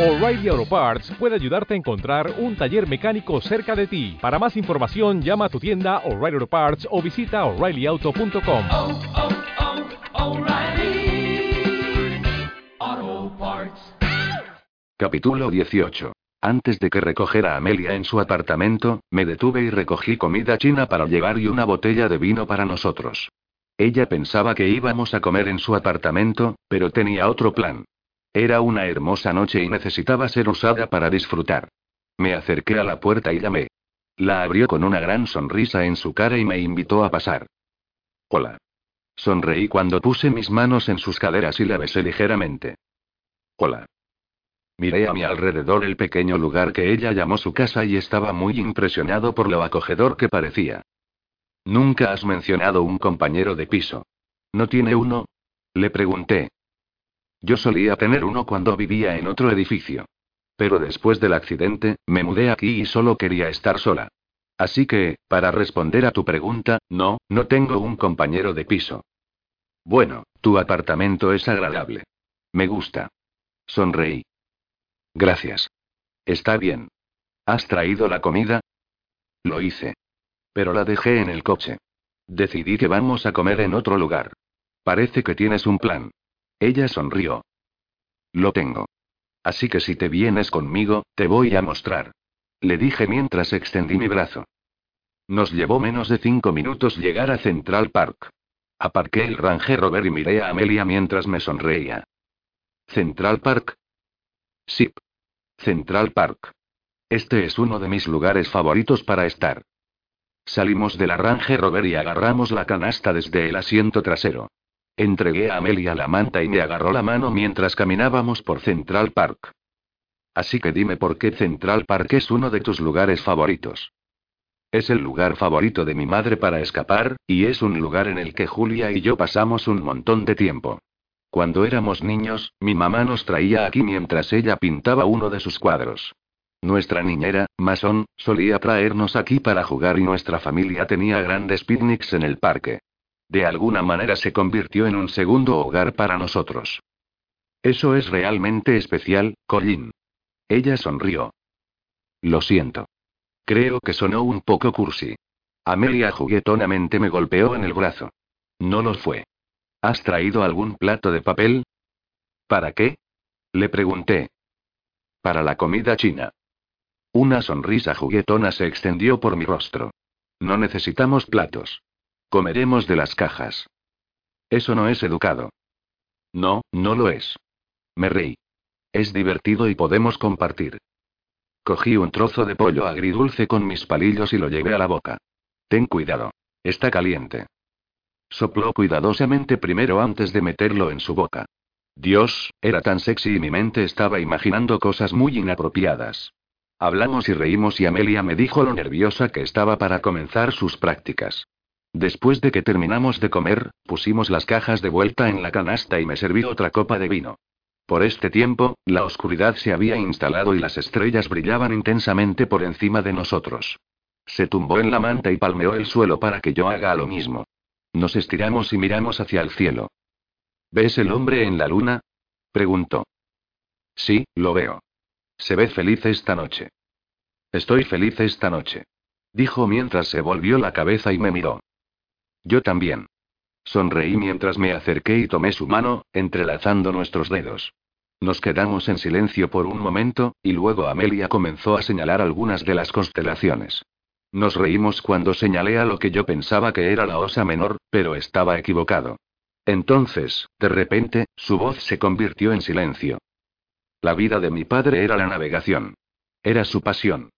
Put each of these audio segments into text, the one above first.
O'Reilly Auto Parts puede ayudarte a encontrar un taller mecánico cerca de ti. Para más información, llama a tu tienda O'Reilly Auto Parts o visita oreillyauto.com. oh, oh, Parts. Capítulo 18. Antes de que recogiera a Amelia en su apartamento, me detuve y recogí comida china para llevar y una botella de vino para nosotros. Ella pensaba que íbamos a comer en su apartamento, pero tenía otro plan. Era una hermosa noche y necesitaba ser usada para disfrutar. Me acerqué a la puerta y llamé. La abrió con una gran sonrisa en su cara y me invitó a pasar. Hola. Sonreí cuando puse mis manos en sus caderas y la besé ligeramente. Hola. Miré a mi alrededor el pequeño lugar que ella llamó su casa y estaba muy impresionado por lo acogedor que parecía. Nunca has mencionado un compañero de piso. ¿No tiene uno? Le pregunté. Yo solía tener uno cuando vivía en otro edificio. Pero después del accidente, me mudé aquí y solo quería estar sola. Así que, para responder a tu pregunta, no, no tengo un compañero de piso. Bueno, tu apartamento es agradable. Me gusta. Sonreí. Gracias. Está bien. ¿Has traído la comida? Lo hice. Pero la dejé en el coche. Decidí que vamos a comer en otro lugar. Parece que tienes un plan. Ella sonrió. Lo tengo. Así que si te vienes conmigo, te voy a mostrar. Le dije mientras extendí mi brazo. Nos llevó menos de cinco minutos llegar a Central Park. Aparqué el Range Rover y miré a Amelia mientras me sonreía. ¿Central Park? Sí. Central Park. Este es uno de mis lugares favoritos para estar. Salimos de la Range Rover y agarramos la canasta desde el asiento trasero. Entregué a Amelia la manta y me agarró la mano mientras caminábamos por Central Park. Así que dime por qué Central Park es uno de tus lugares favoritos. Es el lugar favorito de mi madre para escapar, y es un lugar en el que Julia y yo pasamos un montón de tiempo. Cuando éramos niños, mi mamá nos traía aquí mientras ella pintaba uno de sus cuadros. Nuestra niñera, Mason, solía traernos aquí para jugar y nuestra familia tenía grandes picnics en el parque. De alguna manera se convirtió en un segundo hogar para nosotros. Eso es realmente especial, Colin. Ella sonrió. Lo siento. Creo que sonó un poco cursi. Amelia juguetonamente me golpeó en el brazo. No lo fue. ¿Has traído algún plato de papel? ¿Para qué? Le pregunté. Para la comida china. Una sonrisa juguetona se extendió por mi rostro. No necesitamos platos. Comeremos de las cajas. Eso no es educado. No, no lo es. Me reí. Es divertido y podemos compartir. Cogí un trozo de pollo agridulce con mis palillos y lo llevé a la boca. Ten cuidado. Está caliente. Sopló cuidadosamente primero antes de meterlo en su boca. Dios, era tan sexy y mi mente estaba imaginando cosas muy inapropiadas. Hablamos y reímos y Amelia me dijo lo nerviosa que estaba para comenzar sus prácticas. Después de que terminamos de comer, pusimos las cajas de vuelta en la canasta y me serví otra copa de vino. Por este tiempo, la oscuridad se había instalado y las estrellas brillaban intensamente por encima de nosotros. Se tumbó en la manta y palmeó el suelo para que yo haga lo mismo. Nos estiramos y miramos hacia el cielo. ¿Ves el hombre en la luna? preguntó. Sí, lo veo. Se ve feliz esta noche. Estoy feliz esta noche. Dijo mientras se volvió la cabeza y me miró. Yo también. Sonreí mientras me acerqué y tomé su mano, entrelazando nuestros dedos. Nos quedamos en silencio por un momento, y luego Amelia comenzó a señalar algunas de las constelaciones. Nos reímos cuando señalé a lo que yo pensaba que era la osa menor, pero estaba equivocado. Entonces, de repente, su voz se convirtió en silencio. La vida de mi padre era la navegación. Era su pasión.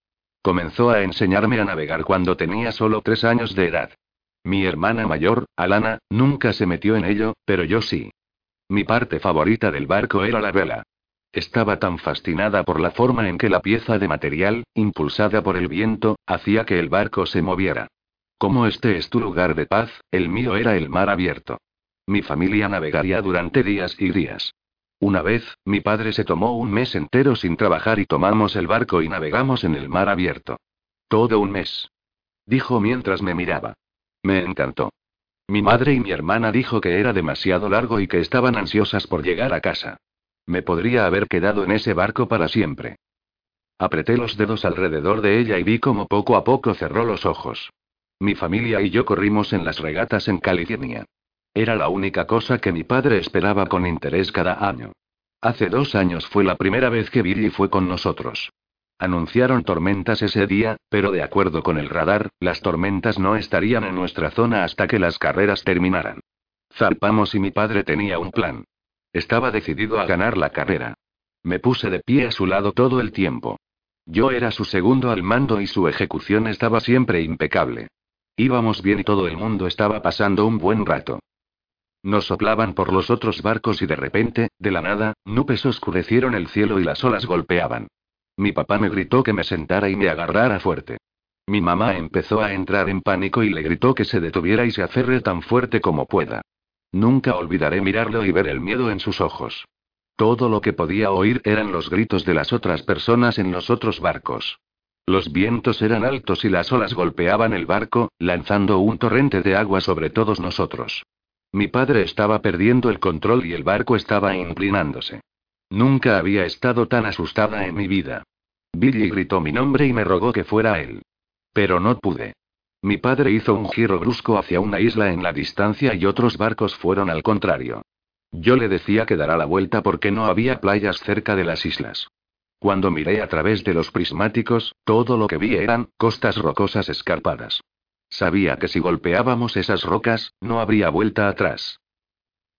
Comenzó a enseñarme a navegar cuando tenía solo tres años de edad. Mi hermana mayor, Alana, nunca se metió en ello, pero yo sí. Mi parte favorita del barco era la vela. Estaba tan fascinada por la forma en que la pieza de material, impulsada por el viento, hacía que el barco se moviera. Como este es tu lugar de paz, el mío era el mar abierto. Mi familia navegaría durante días y días. Una vez, mi padre se tomó un mes entero sin trabajar y tomamos el barco y navegamos en el mar abierto. Todo un mes. Dijo mientras me miraba. Me encantó. Mi madre y mi hermana dijo que era demasiado largo y que estaban ansiosas por llegar a casa. Me podría haber quedado en ese barco para siempre. Apreté los dedos alrededor de ella y vi cómo poco a poco cerró los ojos. Mi familia y yo corrimos en las regatas en California. Era la única cosa que mi padre esperaba con interés cada año. Hace dos años fue la primera vez que Billy fue con nosotros. Anunciaron tormentas ese día, pero de acuerdo con el radar, las tormentas no estarían en nuestra zona hasta que las carreras terminaran. Zarpamos y mi padre tenía un plan. Estaba decidido a ganar la carrera. Me puse de pie a su lado todo el tiempo. Yo era su segundo al mando y su ejecución estaba siempre impecable. Íbamos bien y todo el mundo estaba pasando un buen rato. Nos soplaban por los otros barcos y de repente, de la nada, nubes oscurecieron el cielo y las olas golpeaban. Mi papá me gritó que me sentara y me agarrara fuerte. Mi mamá empezó a entrar en pánico y le gritó que se detuviera y se aferre tan fuerte como pueda. Nunca olvidaré mirarlo y ver el miedo en sus ojos. Todo lo que podía oír eran los gritos de las otras personas en los otros barcos. Los vientos eran altos y las olas golpeaban el barco, lanzando un torrente de agua sobre todos nosotros. Mi padre estaba perdiendo el control y el barco estaba inclinándose. Nunca había estado tan asustada en mi vida. Billy gritó mi nombre y me rogó que fuera él. Pero no pude. Mi padre hizo un giro brusco hacia una isla en la distancia y otros barcos fueron al contrario. Yo le decía que dará la vuelta porque no había playas cerca de las islas. Cuando miré a través de los prismáticos, todo lo que vi eran costas rocosas escarpadas. Sabía que si golpeábamos esas rocas, no habría vuelta atrás.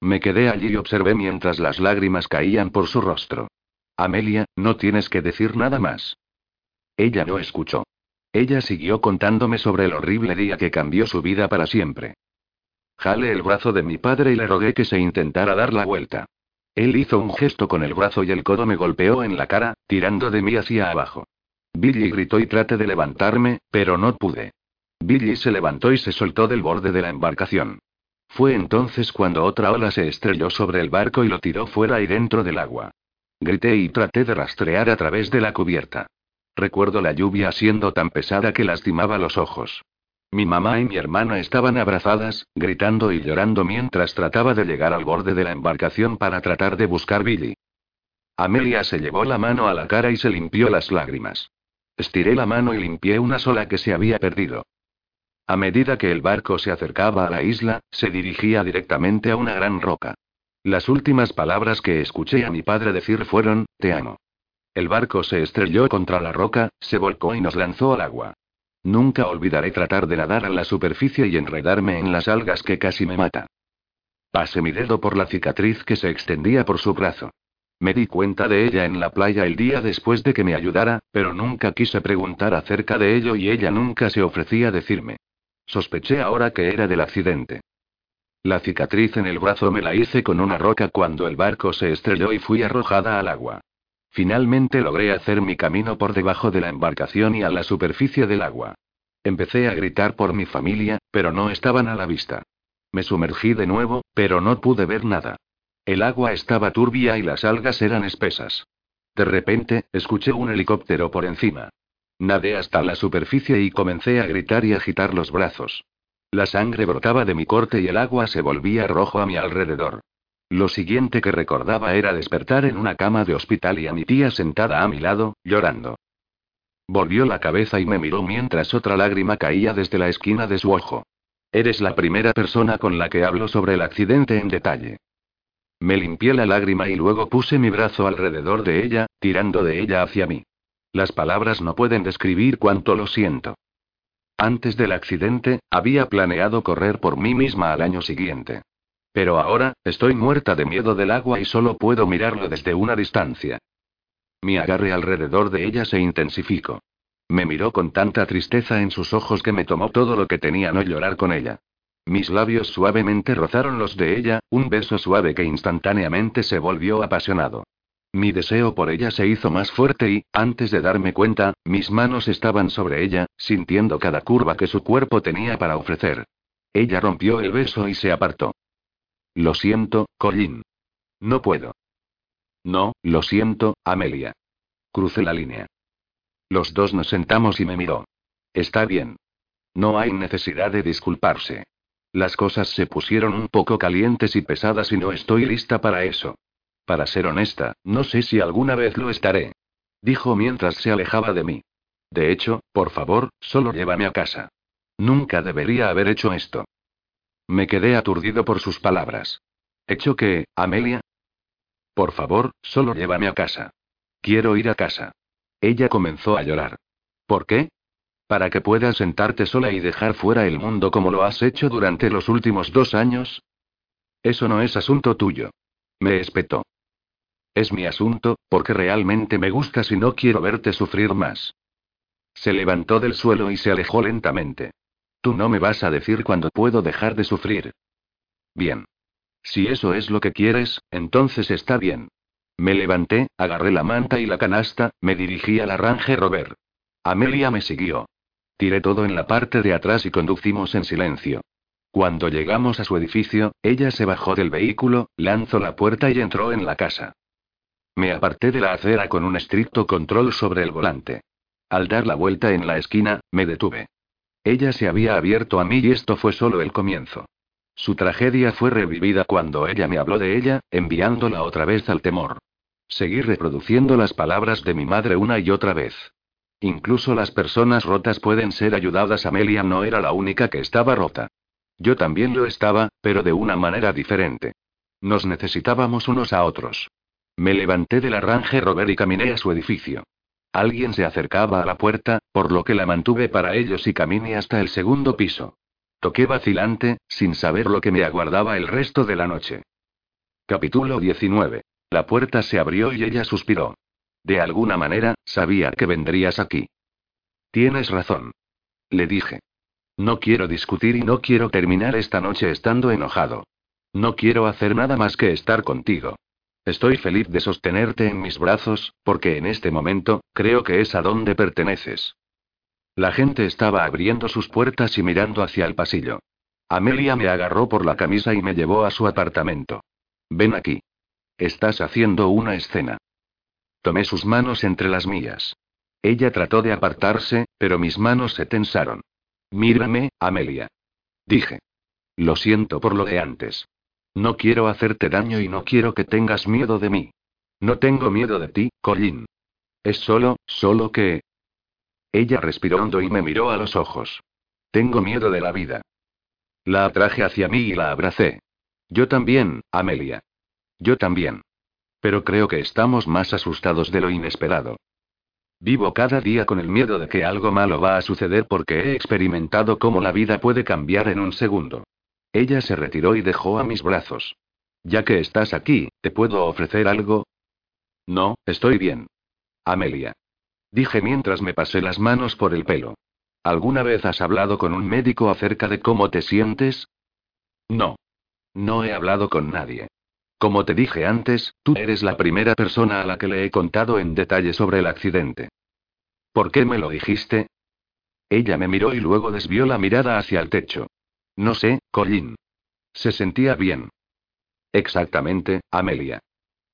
Me quedé allí y observé mientras las lágrimas caían por su rostro. Amelia, no tienes que decir nada más. Ella no escuchó. Ella siguió contándome sobre el horrible día que cambió su vida para siempre. Jale el brazo de mi padre y le rogué que se intentara dar la vuelta. Él hizo un gesto con el brazo y el codo me golpeó en la cara, tirando de mí hacia abajo. Billy gritó y traté de levantarme, pero no pude. Billy se levantó y se soltó del borde de la embarcación. Fue entonces cuando otra ola se estrelló sobre el barco y lo tiró fuera y dentro del agua. Grité y traté de rastrear a través de la cubierta. Recuerdo la lluvia siendo tan pesada que lastimaba los ojos. Mi mamá y mi hermana estaban abrazadas, gritando y llorando mientras trataba de llegar al borde de la embarcación para tratar de buscar Billy. Amelia se llevó la mano a la cara y se limpió las lágrimas. Estiré la mano y limpié una sola que se había perdido. A medida que el barco se acercaba a la isla, se dirigía directamente a una gran roca. Las últimas palabras que escuché a mi padre decir fueron, te amo. El barco se estrelló contra la roca, se volcó y nos lanzó al agua. Nunca olvidaré tratar de nadar a la superficie y enredarme en las algas que casi me mata. Pasé mi dedo por la cicatriz que se extendía por su brazo. Me di cuenta de ella en la playa el día después de que me ayudara, pero nunca quise preguntar acerca de ello y ella nunca se ofrecía a decirme. Sospeché ahora que era del accidente. La cicatriz en el brazo me la hice con una roca cuando el barco se estrelló y fui arrojada al agua. Finalmente logré hacer mi camino por debajo de la embarcación y a la superficie del agua. Empecé a gritar por mi familia, pero no estaban a la vista. Me sumergí de nuevo, pero no pude ver nada. El agua estaba turbia y las algas eran espesas. De repente, escuché un helicóptero por encima. Nadé hasta la superficie y comencé a gritar y agitar los brazos. La sangre brotaba de mi corte y el agua se volvía rojo a mi alrededor. Lo siguiente que recordaba era despertar en una cama de hospital y a mi tía sentada a mi lado, llorando. Volvió la cabeza y me miró mientras otra lágrima caía desde la esquina de su ojo. Eres la primera persona con la que hablo sobre el accidente en detalle. Me limpié la lágrima y luego puse mi brazo alrededor de ella, tirando de ella hacia mí. Las palabras no pueden describir cuánto lo siento. Antes del accidente, había planeado correr por mí misma al año siguiente. Pero ahora, estoy muerta de miedo del agua y solo puedo mirarlo desde una distancia. Mi agarre alrededor de ella se intensificó. Me miró con tanta tristeza en sus ojos que me tomó todo lo que tenía no llorar con ella. Mis labios suavemente rozaron los de ella, un beso suave que instantáneamente se volvió apasionado. Mi deseo por ella se hizo más fuerte y, antes de darme cuenta, mis manos estaban sobre ella, sintiendo cada curva que su cuerpo tenía para ofrecer. Ella rompió el beso y se apartó. Lo siento, Colin. No puedo. No, lo siento, Amelia. Crucé la línea. Los dos nos sentamos y me miró. Está bien. No hay necesidad de disculparse. Las cosas se pusieron un poco calientes y pesadas y no estoy lista para eso. Para ser honesta, no sé si alguna vez lo estaré. Dijo mientras se alejaba de mí. De hecho, por favor, solo llévame a casa. Nunca debería haber hecho esto. Me quedé aturdido por sus palabras. ¿Hecho qué, Amelia? Por favor, solo llévame a casa. Quiero ir a casa. Ella comenzó a llorar. ¿Por qué? Para que puedas sentarte sola y dejar fuera el mundo como lo has hecho durante los últimos dos años. Eso no es asunto tuyo. Me espetó. Es mi asunto, porque realmente me gustas y no quiero verte sufrir más. Se levantó del suelo y se alejó lentamente. Tú no me vas a decir cuándo puedo dejar de sufrir. Bien. Si eso es lo que quieres, entonces está bien. Me levanté, agarré la manta y la canasta, me dirigí a la Range Rover. Amelia me siguió. Tiré todo en la parte de atrás y conducimos en silencio. Cuando llegamos a su edificio, ella se bajó del vehículo, lanzó la puerta y entró en la casa. Me aparté de la acera con un estricto control sobre el volante. Al dar la vuelta en la esquina, me detuve. Ella se había abierto a mí y esto fue solo el comienzo. Su tragedia fue revivida cuando ella me habló de ella, enviándola otra vez al temor. Seguí reproduciendo las palabras de mi madre una y otra vez. Incluso las personas rotas pueden ser ayudadas. Amelia no era la única que estaba rota. Yo también lo estaba, pero de una manera diferente. Nos necesitábamos unos a otros. Me levanté de la Range Rover y caminé a su edificio. Alguien se acercaba a la puerta, por lo que la mantuve para ellos y caminé hasta el segundo piso. Toqué vacilante, sin saber lo que me aguardaba el resto de la noche. Capítulo 19. La puerta se abrió y ella suspiró. De alguna manera, sabía que vendrías aquí. Tienes razón. Le dije. No quiero discutir y no quiero terminar esta noche estando enojado. No quiero hacer nada más que estar contigo. Estoy feliz de sostenerte en mis brazos, porque en este momento, creo que es a donde perteneces. La gente estaba abriendo sus puertas y mirando hacia el pasillo. Amelia me agarró por la camisa y me llevó a su apartamento. Ven aquí. Estás haciendo una escena. Tomé sus manos entre las mías. Ella trató de apartarse, pero mis manos se tensaron. Mírame, Amelia. Dije. Lo siento por lo de antes. No quiero hacerte daño y no quiero que tengas miedo de mí. No tengo miedo de ti, Colin. Es solo, solo que... Ella respiró hondo y me miró a los ojos. Tengo miedo de la vida. La atraje hacia mí y la abracé. Yo también, Amelia. Yo también. Pero creo que estamos más asustados de lo inesperado. Vivo cada día con el miedo de que algo malo va a suceder porque he experimentado cómo la vida puede cambiar en un segundo. Ella se retiró y dejó a mis brazos. Ya que estás aquí, ¿te puedo ofrecer algo? No, estoy bien. Amelia. Dije mientras me pasé las manos por el pelo. ¿Alguna vez has hablado con un médico acerca de cómo te sientes? No. No he hablado con nadie. Como te dije antes, tú eres la primera persona a la que le he contado en detalle sobre el accidente. ¿Por qué me lo dijiste? Ella me miró y luego desvió la mirada hacia el techo. No sé, Colin. Se sentía bien. Exactamente, Amelia.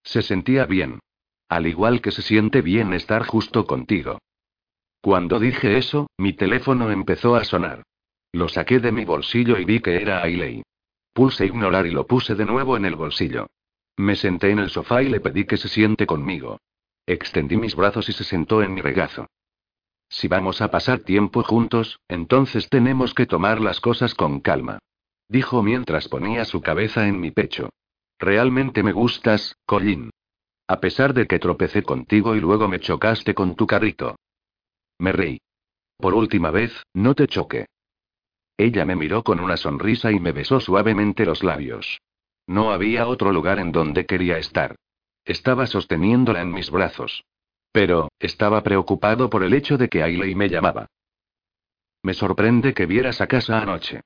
Se sentía bien. Al igual que se siente bien estar justo contigo. Cuando dije eso, mi teléfono empezó a sonar. Lo saqué de mi bolsillo y vi que era Ailey. Pulse ignorar y lo puse de nuevo en el bolsillo. Me senté en el sofá y le pedí que se siente conmigo. Extendí mis brazos y se sentó en mi regazo. Si vamos a pasar tiempo juntos, entonces tenemos que tomar las cosas con calma. Dijo mientras ponía su cabeza en mi pecho. Realmente me gustas, Colin. A pesar de que tropecé contigo y luego me chocaste con tu carrito. Me reí. Por última vez, no te choque. Ella me miró con una sonrisa y me besó suavemente los labios. No había otro lugar en donde quería estar. Estaba sosteniéndola en mis brazos. Pero, estaba preocupado por el hecho de que Ailey me llamaba. Me sorprende que vieras a casa anoche.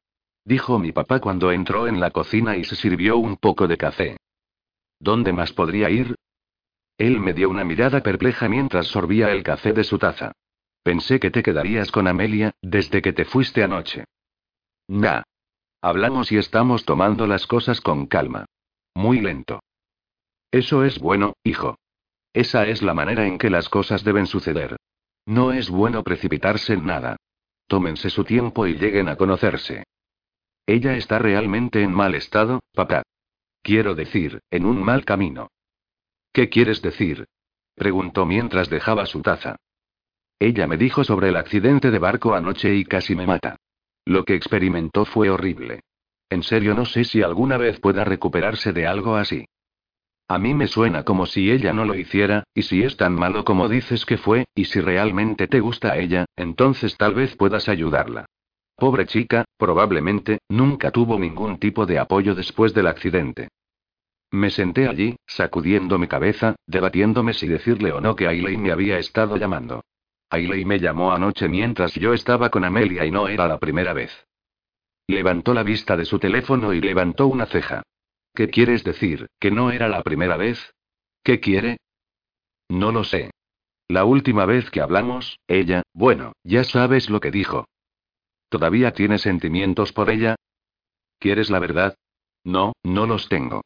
Dijo mi papá cuando entró en la cocina y se sirvió un poco de café. ¿Dónde más podría ir? Él me dio una mirada perpleja mientras sorbía el café de su taza. Pensé que te quedarías con Amelia, desde que te fuiste anoche. Nah. Hablamos y estamos tomando las cosas con calma. Muy lento. Eso es bueno, hijo. Esa es la manera en que las cosas deben suceder. No es bueno precipitarse en nada. Tómense su tiempo y lleguen a conocerse. Ella está realmente en mal estado, papá. Quiero decir, en un mal camino. ¿Qué quieres decir? Preguntó mientras dejaba su taza. Ella me dijo sobre el accidente de barco anoche y casi me mata. Lo que experimentó fue horrible. En serio no sé si alguna vez pueda recuperarse de algo así. A mí me suena como si ella no lo hiciera, y si es tan malo como dices que fue, y si realmente te gusta a ella, entonces tal vez puedas ayudarla. Pobre chica, probablemente, nunca tuvo ningún tipo de apoyo después del accidente. Me senté allí, sacudiendo mi cabeza, debatiéndome si decirle o no que Ailey me había estado llamando. Ailey me llamó anoche mientras yo estaba con Amelia y no era la primera vez. Levantó la vista de su teléfono y levantó una ceja. ¿Qué quieres decir, que no era la primera vez? ¿Qué quiere? No lo sé. La última vez que hablamos, ella, bueno, ya sabes lo que dijo. ¿Todavía tienes sentimientos por ella? ¿Quieres la verdad? No, no los tengo.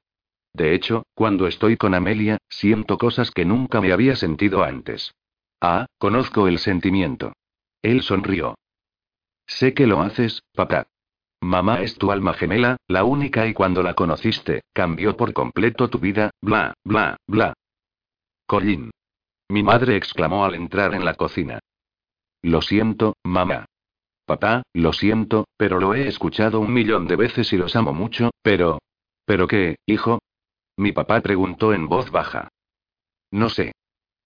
De hecho, cuando estoy con Amelia, siento cosas que nunca me había sentido antes. Ah, conozco el sentimiento. Él sonrió. Sé que lo haces, papá. Mamá es tu alma gemela, la única y cuando la conociste, cambió por completo tu vida, bla, bla, bla. Colin. Mi madre exclamó al entrar en la cocina. Lo siento, mamá. Papá, lo siento, pero lo he escuchado un millón de veces y los amo mucho, pero... ¿Pero qué, hijo? Mi papá preguntó en voz baja. No sé.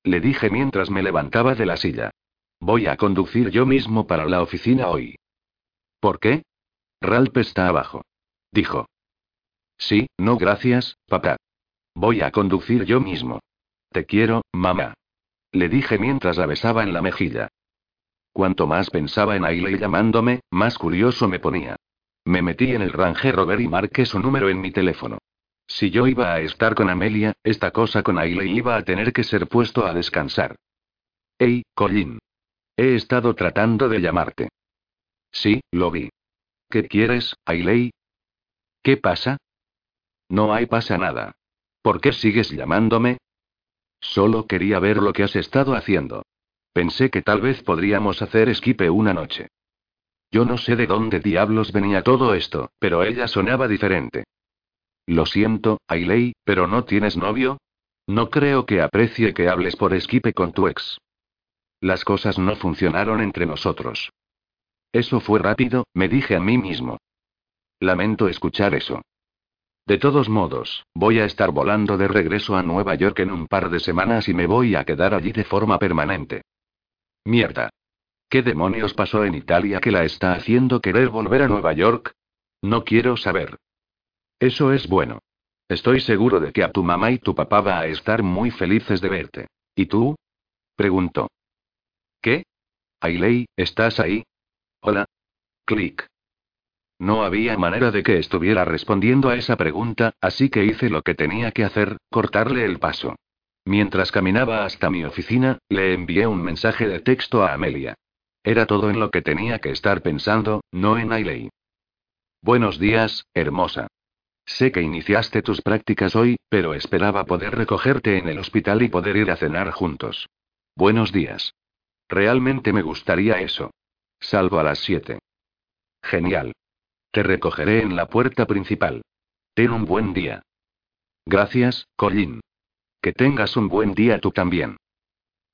Le dije mientras me levantaba de la silla. Voy a conducir yo mismo para la oficina hoy. ¿Por qué? Ralph está abajo. Dijo. Sí, no gracias, papá. Voy a conducir yo mismo. Te quiero, mamá. Le dije mientras la besaba en la mejilla. Cuanto más pensaba en Ailey llamándome, más curioso me ponía. Me metí en el Range Rover y marqué su número en mi teléfono. Si yo iba a estar con Amelia, esta cosa con Ailey iba a tener que ser puesto a descansar. Hey, Colin. He estado tratando de llamarte. Sí, lo vi. ¿Qué quieres, Ailey? ¿Qué pasa? No hay pasa nada. ¿Por qué sigues llamándome? Solo quería ver lo que has estado haciendo. Pensé que tal vez podríamos hacer esquipe una noche. Yo no sé de dónde diablos venía todo esto, pero ella sonaba diferente. Lo siento, Ailey, pero ¿no tienes novio? No creo que aprecie que hables por esquipe con tu ex. Las cosas no funcionaron entre nosotros. Eso fue rápido, me dije a mí mismo. Lamento escuchar eso. De todos modos, voy a estar volando de regreso a Nueva York en un par de semanas y me voy a quedar allí de forma permanente. Mierda. ¿Qué demonios pasó en Italia que la está haciendo querer volver a Nueva York? No quiero saber. Eso es bueno. Estoy seguro de que a tu mamá y tu papá va a estar muy felices de verte. ¿Y tú? preguntó. ¿Qué? Ailey, ¿estás ahí? Hola. Clic. No había manera de que estuviera respondiendo a esa pregunta, así que hice lo que tenía que hacer, cortarle el paso. Mientras caminaba hasta mi oficina, le envié un mensaje de texto a Amelia. Era todo en lo que tenía que estar pensando, no en Ailey. Buenos días, hermosa. Sé que iniciaste tus prácticas hoy, pero esperaba poder recogerte en el hospital y poder ir a cenar juntos. Buenos días. Realmente me gustaría eso. Salvo a las 7. Genial. Te recogeré en la puerta principal. Ten un buen día. Gracias, Colin. Que tengas un buen día tú también.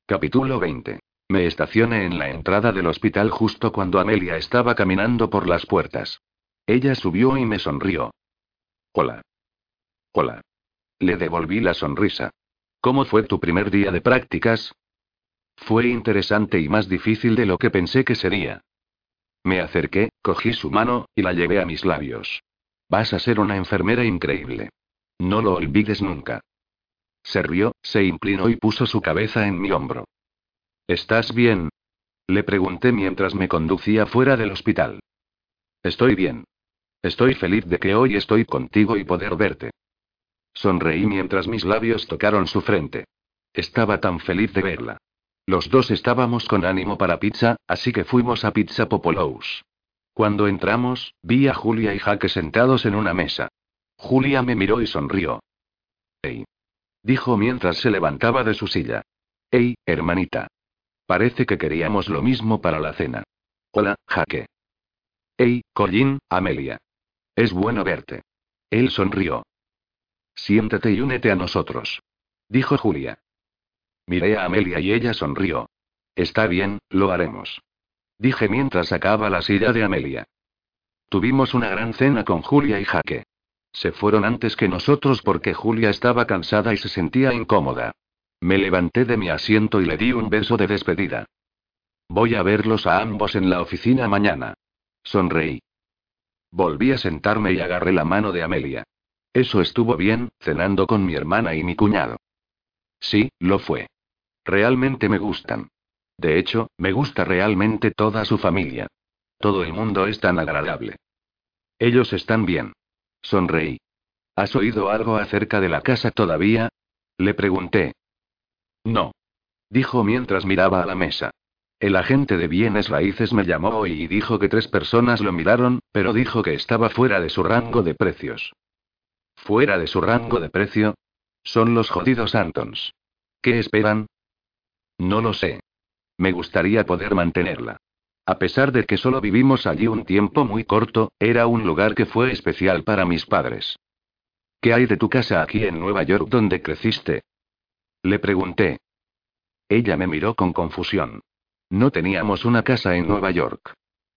Capítulo 20. Me estacioné en la entrada del hospital justo cuando Amelia estaba caminando por las puertas. Ella subió y me sonrió. Hola. Hola. Le devolví la sonrisa. ¿Cómo fue tu primer día de prácticas? Fue interesante y más difícil de lo que pensé que sería. Me acerqué, cogí su mano, y la llevé a mis labios. Vas a ser una enfermera increíble. No lo olvides nunca. Se rió, se inclinó y puso su cabeza en mi hombro. ¿Estás bien? Le pregunté mientras me conducía fuera del hospital. Estoy bien. Estoy feliz de que hoy estoy contigo y poder verte. Sonreí mientras mis labios tocaron su frente. Estaba tan feliz de verla. Los dos estábamos con ánimo para pizza, así que fuimos a Pizza Popolous. Cuando entramos, vi a Julia y Jaque sentados en una mesa. Julia me miró y sonrió. ¡Ey! dijo mientras se levantaba de su silla. ¡Ey, hermanita! Parece que queríamos lo mismo para la cena. Hola, Jaque. ¡Ey, Colin, Amelia! Es bueno verte. Él sonrió. Siéntate y únete a nosotros. Dijo Julia. Miré a Amelia y ella sonrió. Está bien, lo haremos. Dije mientras sacaba la silla de Amelia. Tuvimos una gran cena con Julia y Jaque. Se fueron antes que nosotros porque Julia estaba cansada y se sentía incómoda. Me levanté de mi asiento y le di un beso de despedida. Voy a verlos a ambos en la oficina mañana. Sonreí. Volví a sentarme y agarré la mano de Amelia. Eso estuvo bien, cenando con mi hermana y mi cuñado. Sí, lo fue. Realmente me gustan. De hecho, me gusta realmente toda su familia. Todo el mundo es tan agradable. Ellos están bien. Sonreí. ¿Has oído algo acerca de la casa todavía? Le pregunté. No. Dijo mientras miraba a la mesa. El agente de bienes raíces me llamó y dijo que tres personas lo miraron, pero dijo que estaba fuera de su rango de precios. ¿Fuera de su rango de precio? Son los jodidos Antons. ¿Qué esperan? No lo sé. Me gustaría poder mantenerla. A pesar de que solo vivimos allí un tiempo muy corto, era un lugar que fue especial para mis padres. ¿Qué hay de tu casa aquí en Nueva York donde creciste? Le pregunté. Ella me miró con confusión. No teníamos una casa en Nueva York.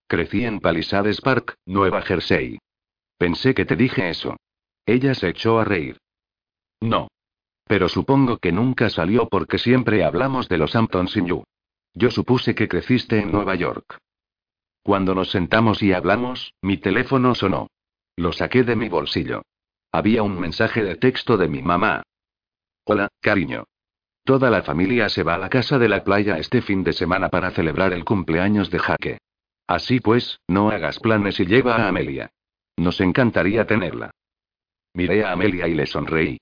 Crecí en Palisades Park, Nueva Jersey. Pensé que te dije eso. Ella se echó a reír. No. Pero supongo que nunca salió porque siempre hablamos de los Hamptons in You. Yo supuse que creciste en Nueva York. Cuando nos sentamos y hablamos, mi teléfono sonó. Lo saqué de mi bolsillo. Había un mensaje de texto de mi mamá. Hola, cariño. Toda la familia se va a la casa de la playa este fin de semana para celebrar el cumpleaños de Jaque. Así pues, no hagas planes y lleva a Amelia. Nos encantaría tenerla. Miré a Amelia y le sonreí.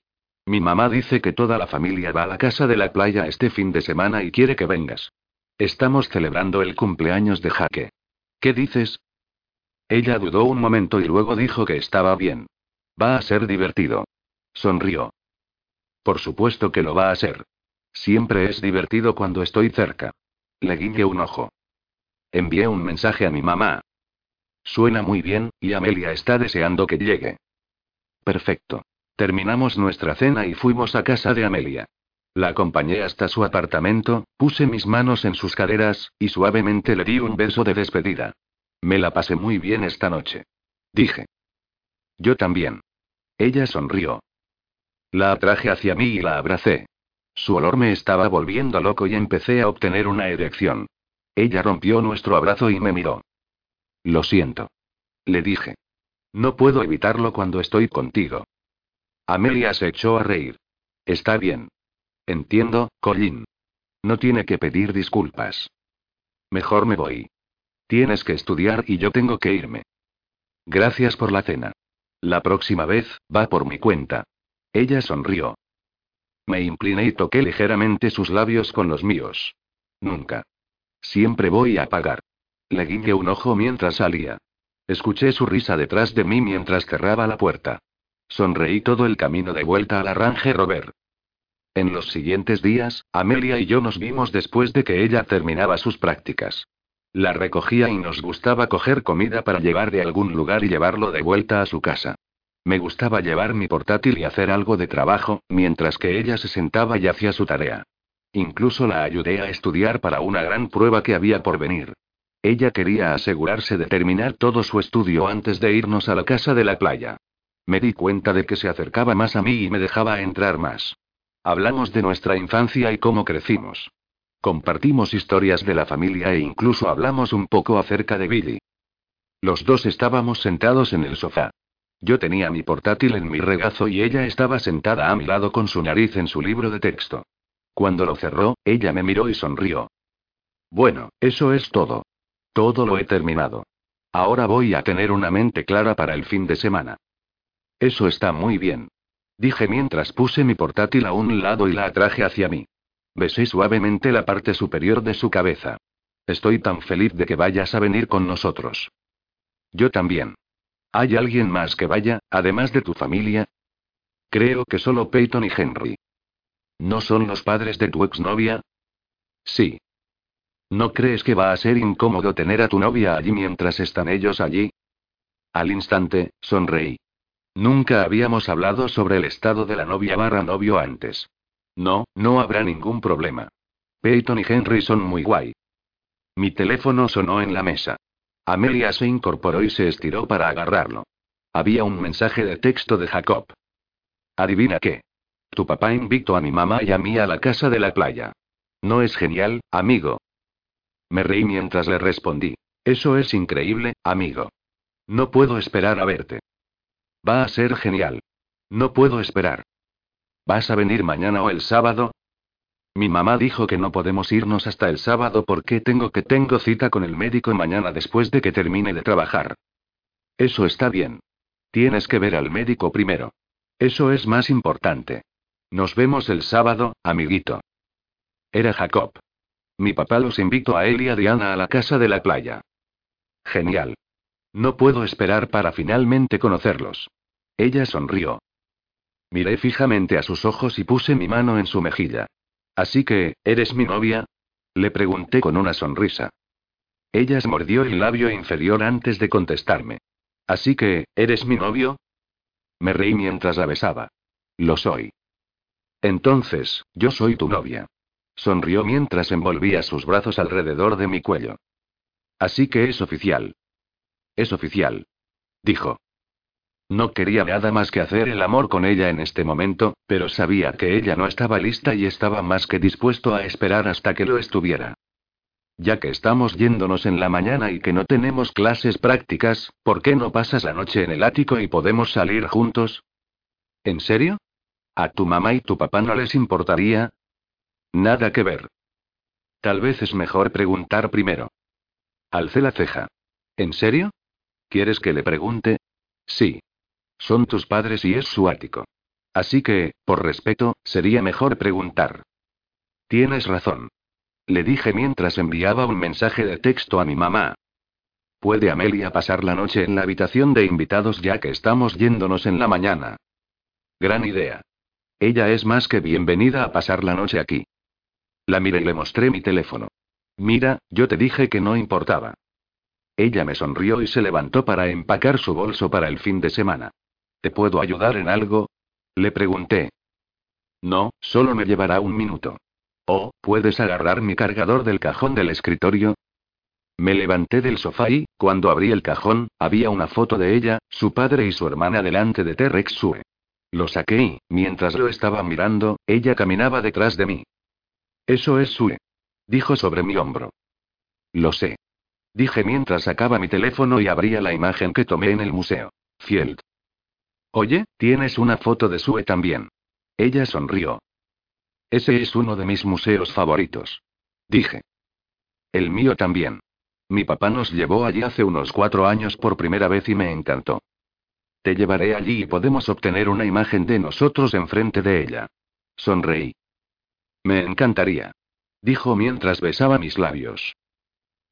Mi mamá dice que toda la familia va a la casa de la playa este fin de semana y quiere que vengas. Estamos celebrando el cumpleaños de Jaque. ¿Qué dices? Ella dudó un momento y luego dijo que estaba bien. Va a ser divertido. Sonrió. Por supuesto que lo va a ser. Siempre es divertido cuando estoy cerca. Le guiñé un ojo. Envié un mensaje a mi mamá. Suena muy bien, y Amelia está deseando que llegue. Perfecto. Terminamos nuestra cena y fuimos a casa de Amelia. La acompañé hasta su apartamento, puse mis manos en sus caderas, y suavemente le di un beso de despedida. Me la pasé muy bien esta noche. Dije. Yo también. Ella sonrió. La atraje hacia mí y la abracé. Su olor me estaba volviendo loco y empecé a obtener una erección. Ella rompió nuestro abrazo y me miró. Lo siento. Le dije. No puedo evitarlo cuando estoy contigo. Amelia se echó a reír. Está bien. Entiendo, Colin. No tiene que pedir disculpas. Mejor me voy. Tienes que estudiar y yo tengo que irme. Gracias por la cena. La próxima vez, va por mi cuenta. Ella sonrió. Me incliné y toqué ligeramente sus labios con los míos. Nunca. Siempre voy a pagar. Le guiñé un ojo mientras salía. Escuché su risa detrás de mí mientras cerraba la puerta. Sonreí todo el camino de vuelta a la Range Rover. En los siguientes días, Amelia y yo nos vimos después de que ella terminaba sus prácticas. La recogía y nos gustaba coger comida para llevar de algún lugar y llevarlo de vuelta a su casa. Me gustaba llevar mi portátil y hacer algo de trabajo, mientras que ella se sentaba y hacía su tarea. Incluso la ayudé a estudiar para una gran prueba que había por venir. Ella quería asegurarse de terminar todo su estudio antes de irnos a la casa de la playa. Me di cuenta de que se acercaba más a mí y me dejaba entrar más. Hablamos de nuestra infancia y cómo crecimos. Compartimos historias de la familia e incluso hablamos un poco acerca de Billy. Los dos estábamos sentados en el sofá. Yo tenía mi portátil en mi regazo y ella estaba sentada a mi lado con su nariz en su libro de texto. Cuando lo cerró, ella me miró y sonrió. Bueno, eso es todo. Todo lo he terminado. Ahora voy a tener una mente clara para el fin de semana. Eso está muy bien. Dije mientras puse mi portátil a un lado y la atraje hacia mí. Besé suavemente la parte superior de su cabeza. Estoy tan feliz de que vayas a venir con nosotros. Yo también. ¿Hay alguien más que vaya, además de tu familia? Creo que solo Peyton y Henry. ¿No son los padres de tu exnovia? Sí. ¿No crees que va a ser incómodo tener a tu novia allí mientras están ellos allí? Al instante, sonreí. Nunca habíamos hablado sobre el estado de la novia barra novio antes. No, no habrá ningún problema. Peyton y Henry son muy guay. Mi teléfono sonó en la mesa. Amelia se incorporó y se estiró para agarrarlo. Había un mensaje de texto de Jacob. Adivina qué. Tu papá invitó a mi mamá y a mí a la casa de la playa. ¿No es genial, amigo? Me reí mientras le respondí. Eso es increíble, amigo. No puedo esperar a verte. Va a ser genial. No puedo esperar. ¿Vas a venir mañana o el sábado? Mi mamá dijo que no podemos irnos hasta el sábado porque tengo que tengo cita con el médico mañana después de que termine de trabajar. Eso está bien. Tienes que ver al médico primero. Eso es más importante. Nos vemos el sábado, amiguito. Era Jacob. Mi papá los invitó a él y a Diana a la casa de la playa. Genial. No puedo esperar para finalmente conocerlos. Ella sonrió. Miré fijamente a sus ojos y puse mi mano en su mejilla. Así que, ¿eres mi novia? Le pregunté con una sonrisa. Ella mordió el labio inferior antes de contestarme. Así que, ¿eres mi novio? Me reí mientras la besaba. Lo soy. Entonces, yo soy tu novia. Sonrió mientras envolvía sus brazos alrededor de mi cuello. Así que es oficial. Es oficial. Dijo. No quería nada más que hacer el amor con ella en este momento, pero sabía que ella no estaba lista y estaba más que dispuesto a esperar hasta que lo estuviera. Ya que estamos yéndonos en la mañana y que no tenemos clases prácticas, ¿por qué no pasas la noche en el ático y podemos salir juntos? ¿En serio? ¿A tu mamá y tu papá no les importaría? Nada que ver. Tal vez es mejor preguntar primero. Alcé la ceja. ¿En serio? ¿Quieres que le pregunte? Sí. Son tus padres y es su ático. Así que, por respeto, sería mejor preguntar. Tienes razón. Le dije mientras enviaba un mensaje de texto a mi mamá. ¿Puede Amelia pasar la noche en la habitación de invitados ya que estamos yéndonos en la mañana? Gran idea. Ella es más que bienvenida a pasar la noche aquí. La miré y le mostré mi teléfono. Mira, yo te dije que no importaba. Ella me sonrió y se levantó para empacar su bolso para el fin de semana. ¿Te puedo ayudar en algo? Le pregunté. No, solo me llevará un minuto. Oh, ¿puedes agarrar mi cargador del cajón del escritorio? Me levanté del sofá y, cuando abrí el cajón, había una foto de ella, su padre y su hermana delante de T-Rex Sue. Lo saqué y, mientras lo estaba mirando, ella caminaba detrás de mí. Eso es Sue. Dijo sobre mi hombro. Lo sé. Dije mientras sacaba mi teléfono y abría la imagen que tomé en el museo. Field. Oye, tienes una foto de Sue también. Ella sonrió. Ese es uno de mis museos favoritos. Dije. El mío también. Mi papá nos llevó allí hace unos cuatro años por primera vez y me encantó. Te llevaré allí y podemos obtener una imagen de nosotros enfrente de ella. Sonreí. Me encantaría. Dijo mientras besaba mis labios.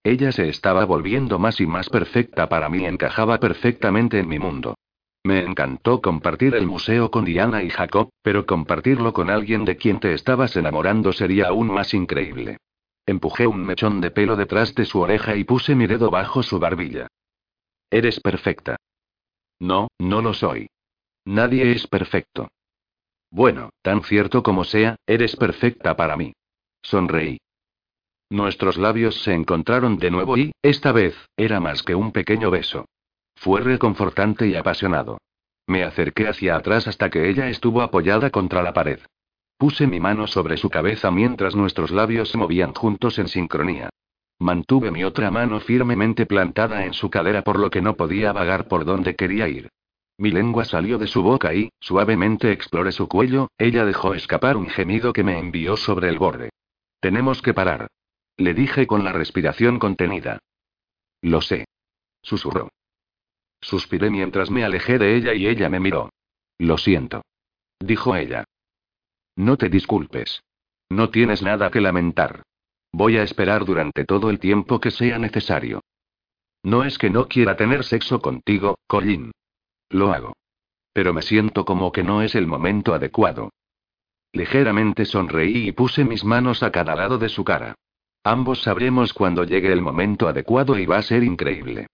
Ella se estaba volviendo más y más perfecta para mí, encajaba perfectamente en mi mundo. Me encantó compartir el museo con Diana y Jacob, pero compartirlo con alguien de quien te estabas enamorando sería aún más increíble. Empujé un mechón de pelo detrás de su oreja y puse mi dedo bajo su barbilla. Eres perfecta. No, no lo soy. Nadie es perfecto. Bueno, tan cierto como sea, eres perfecta para mí. Sonreí. Nuestros labios se encontraron de nuevo y, esta vez, era más que un pequeño beso. Fue reconfortante y apasionado. Me acerqué hacia atrás hasta que ella estuvo apoyada contra la pared. Puse mi mano sobre su cabeza mientras nuestros labios se movían juntos en sincronía. Mantuve mi otra mano firmemente plantada en su cadera por lo que no podía vagar por donde quería ir. Mi lengua salió de su boca y, suavemente exploré su cuello, ella dejó escapar un gemido que me envió sobre el borde. Tenemos que parar. Le dije con la respiración contenida. Lo sé. Susurró. Suspiré mientras me alejé de ella y ella me miró. Lo siento. Dijo ella. No te disculpes. No tienes nada que lamentar. Voy a esperar durante todo el tiempo que sea necesario. No es que no quiera tener sexo contigo, Colin. Lo hago. Pero me siento como que no es el momento adecuado. Ligeramente sonreí y puse mis manos a cada lado de su cara. Ambos sabremos cuando llegue el momento adecuado y va a ser increíble.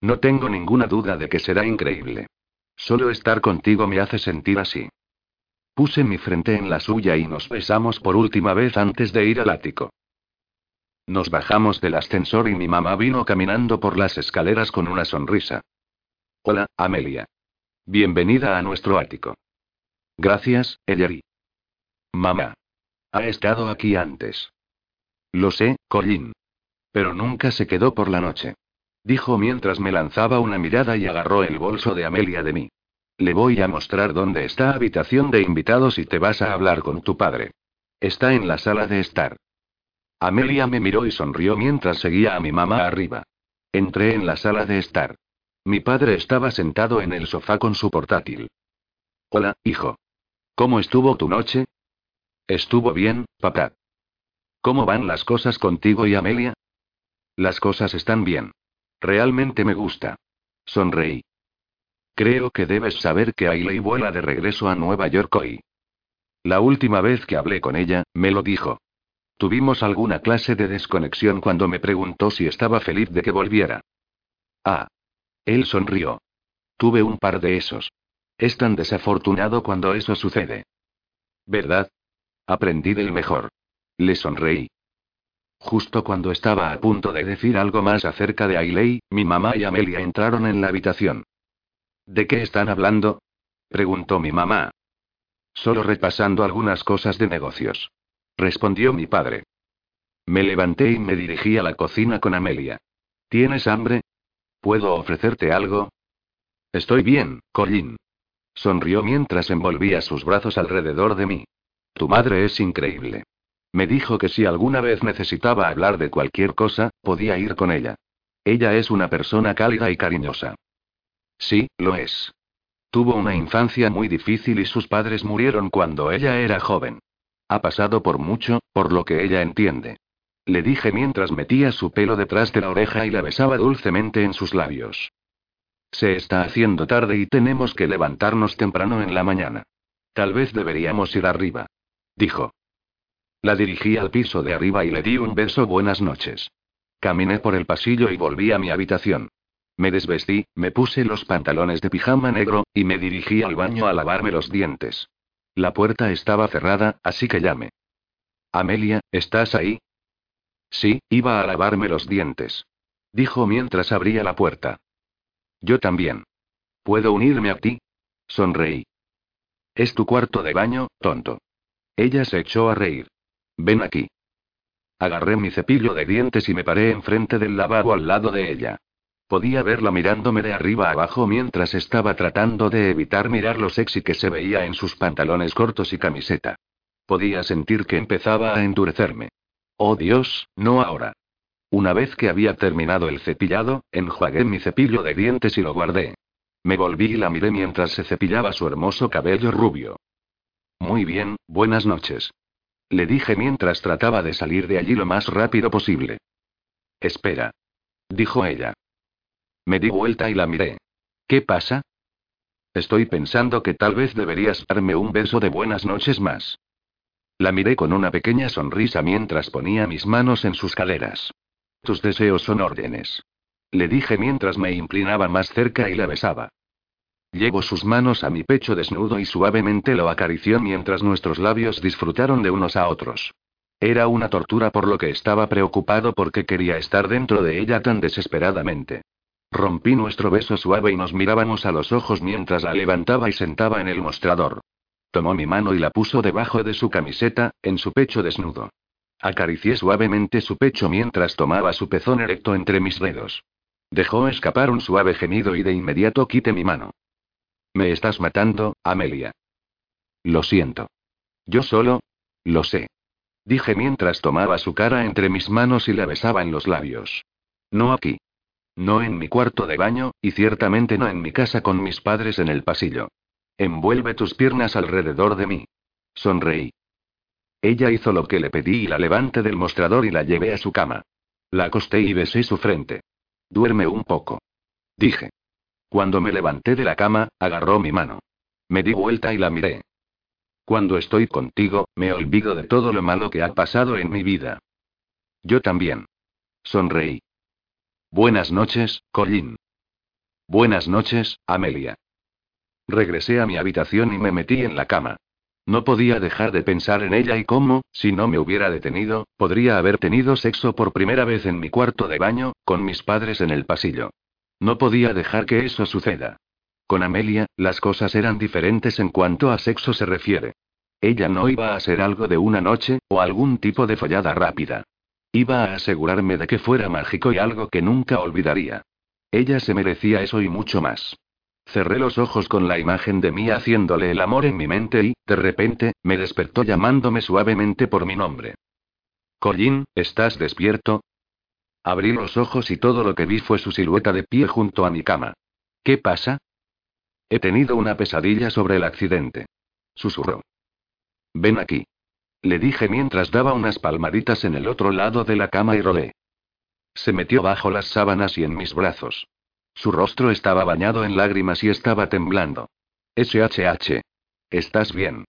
No tengo ninguna duda de que será increíble. Solo estar contigo me hace sentir así. Puse mi frente en la suya y nos besamos por última vez antes de ir al ático. Nos bajamos del ascensor y mi mamá vino caminando por las escaleras con una sonrisa. Hola, Amelia. Bienvenida a nuestro ático. Gracias, Ellery. Mamá. Ha estado aquí antes. Lo sé, Colin. Pero nunca se quedó por la noche. Dijo mientras me lanzaba una mirada y agarró el bolso de Amelia de mí. Le voy a mostrar dónde está habitación de invitados y te vas a hablar con tu padre. Está en la sala de estar. Amelia me miró y sonrió mientras seguía a mi mamá arriba. Entré en la sala de estar. Mi padre estaba sentado en el sofá con su portátil. Hola, hijo. ¿Cómo estuvo tu noche? Estuvo bien, papá. ¿Cómo van las cosas contigo y Amelia? Las cosas están bien. Realmente me gusta. Sonreí. Creo que debes saber que Ailey vuela de regreso a Nueva York hoy. La última vez que hablé con ella, me lo dijo. Tuvimos alguna clase de desconexión cuando me preguntó si estaba feliz de que volviera. Ah. Él sonrió. Tuve un par de esos. Es tan desafortunado cuando eso sucede. ¿Verdad? Aprendí del mejor. Le sonreí. Justo cuando estaba a punto de decir algo más acerca de Ailey, mi mamá y Amelia entraron en la habitación. ¿De qué están hablando? preguntó mi mamá. Solo repasando algunas cosas de negocios. Respondió mi padre. Me levanté y me dirigí a la cocina con Amelia. ¿Tienes hambre? ¿Puedo ofrecerte algo? Estoy bien, Colin. Sonrió mientras envolvía sus brazos alrededor de mí. Tu madre es increíble. Me dijo que si alguna vez necesitaba hablar de cualquier cosa, podía ir con ella. Ella es una persona cálida y cariñosa. Sí, lo es. Tuvo una infancia muy difícil y sus padres murieron cuando ella era joven. Ha pasado por mucho, por lo que ella entiende. Le dije mientras metía su pelo detrás de la oreja y la besaba dulcemente en sus labios. Se está haciendo tarde y tenemos que levantarnos temprano en la mañana. Tal vez deberíamos ir arriba. Dijo. La dirigí al piso de arriba y le di un beso buenas noches. Caminé por el pasillo y volví a mi habitación. Me desvestí, me puse los pantalones de pijama negro, y me dirigí al baño a lavarme los dientes. La puerta estaba cerrada, así que llamé. Amelia, ¿estás ahí? Sí, iba a lavarme los dientes. Dijo mientras abría la puerta. Yo también. ¿Puedo unirme a ti? Sonreí. Es tu cuarto de baño, tonto. Ella se echó a reír. Ven aquí. Agarré mi cepillo de dientes y me paré enfrente del lavabo al lado de ella. Podía verla mirándome de arriba abajo mientras estaba tratando de evitar mirar lo sexy que se veía en sus pantalones cortos y camiseta. Podía sentir que empezaba a endurecerme. Oh Dios, no ahora. Una vez que había terminado el cepillado, enjuagué mi cepillo de dientes y lo guardé. Me volví y la miré mientras se cepillaba su hermoso cabello rubio. Muy bien, buenas noches. Le dije mientras trataba de salir de allí lo más rápido posible. Espera. Dijo ella. Me di vuelta y la miré. ¿Qué pasa? Estoy pensando que tal vez deberías darme un beso de buenas noches más. La miré con una pequeña sonrisa mientras ponía mis manos en sus caderas. Tus deseos son órdenes. Le dije mientras me inclinaba más cerca y la besaba. Llevó sus manos a mi pecho desnudo y suavemente lo acarició mientras nuestros labios disfrutaron de unos a otros. Era una tortura por lo que estaba preocupado porque quería estar dentro de ella tan desesperadamente. Rompí nuestro beso suave y nos mirábamos a los ojos mientras la levantaba y sentaba en el mostrador. Tomó mi mano y la puso debajo de su camiseta, en su pecho desnudo. Acaricié suavemente su pecho mientras tomaba su pezón erecto entre mis dedos. Dejó escapar un suave gemido y de inmediato quité mi mano. Me estás matando, Amelia. Lo siento. Yo solo. Lo sé. Dije mientras tomaba su cara entre mis manos y la besaba en los labios. No aquí. No en mi cuarto de baño, y ciertamente no en mi casa con mis padres en el pasillo. Envuelve tus piernas alrededor de mí. Sonreí. Ella hizo lo que le pedí y la levanté del mostrador y la llevé a su cama. La acosté y besé su frente. Duerme un poco. Dije. Cuando me levanté de la cama, agarró mi mano. Me di vuelta y la miré. Cuando estoy contigo, me olvido de todo lo malo que ha pasado en mi vida. Yo también. Sonreí. Buenas noches, Colin. Buenas noches, Amelia. Regresé a mi habitación y me metí en la cama. No podía dejar de pensar en ella y cómo, si no me hubiera detenido, podría haber tenido sexo por primera vez en mi cuarto de baño, con mis padres en el pasillo. No podía dejar que eso suceda. Con Amelia, las cosas eran diferentes en cuanto a sexo se refiere. Ella no iba a ser algo de una noche, o algún tipo de follada rápida. Iba a asegurarme de que fuera mágico y algo que nunca olvidaría. Ella se merecía eso y mucho más. Cerré los ojos con la imagen de mí haciéndole el amor en mi mente y, de repente, me despertó llamándome suavemente por mi nombre. Collín, ¿estás despierto? Abrí los ojos y todo lo que vi fue su silueta de pie junto a mi cama. ¿Qué pasa? He tenido una pesadilla sobre el accidente. Susurró. Ven aquí. Le dije mientras daba unas palmaditas en el otro lado de la cama y rolé. Se metió bajo las sábanas y en mis brazos. Su rostro estaba bañado en lágrimas y estaba temblando. SHH. ¿Estás bien?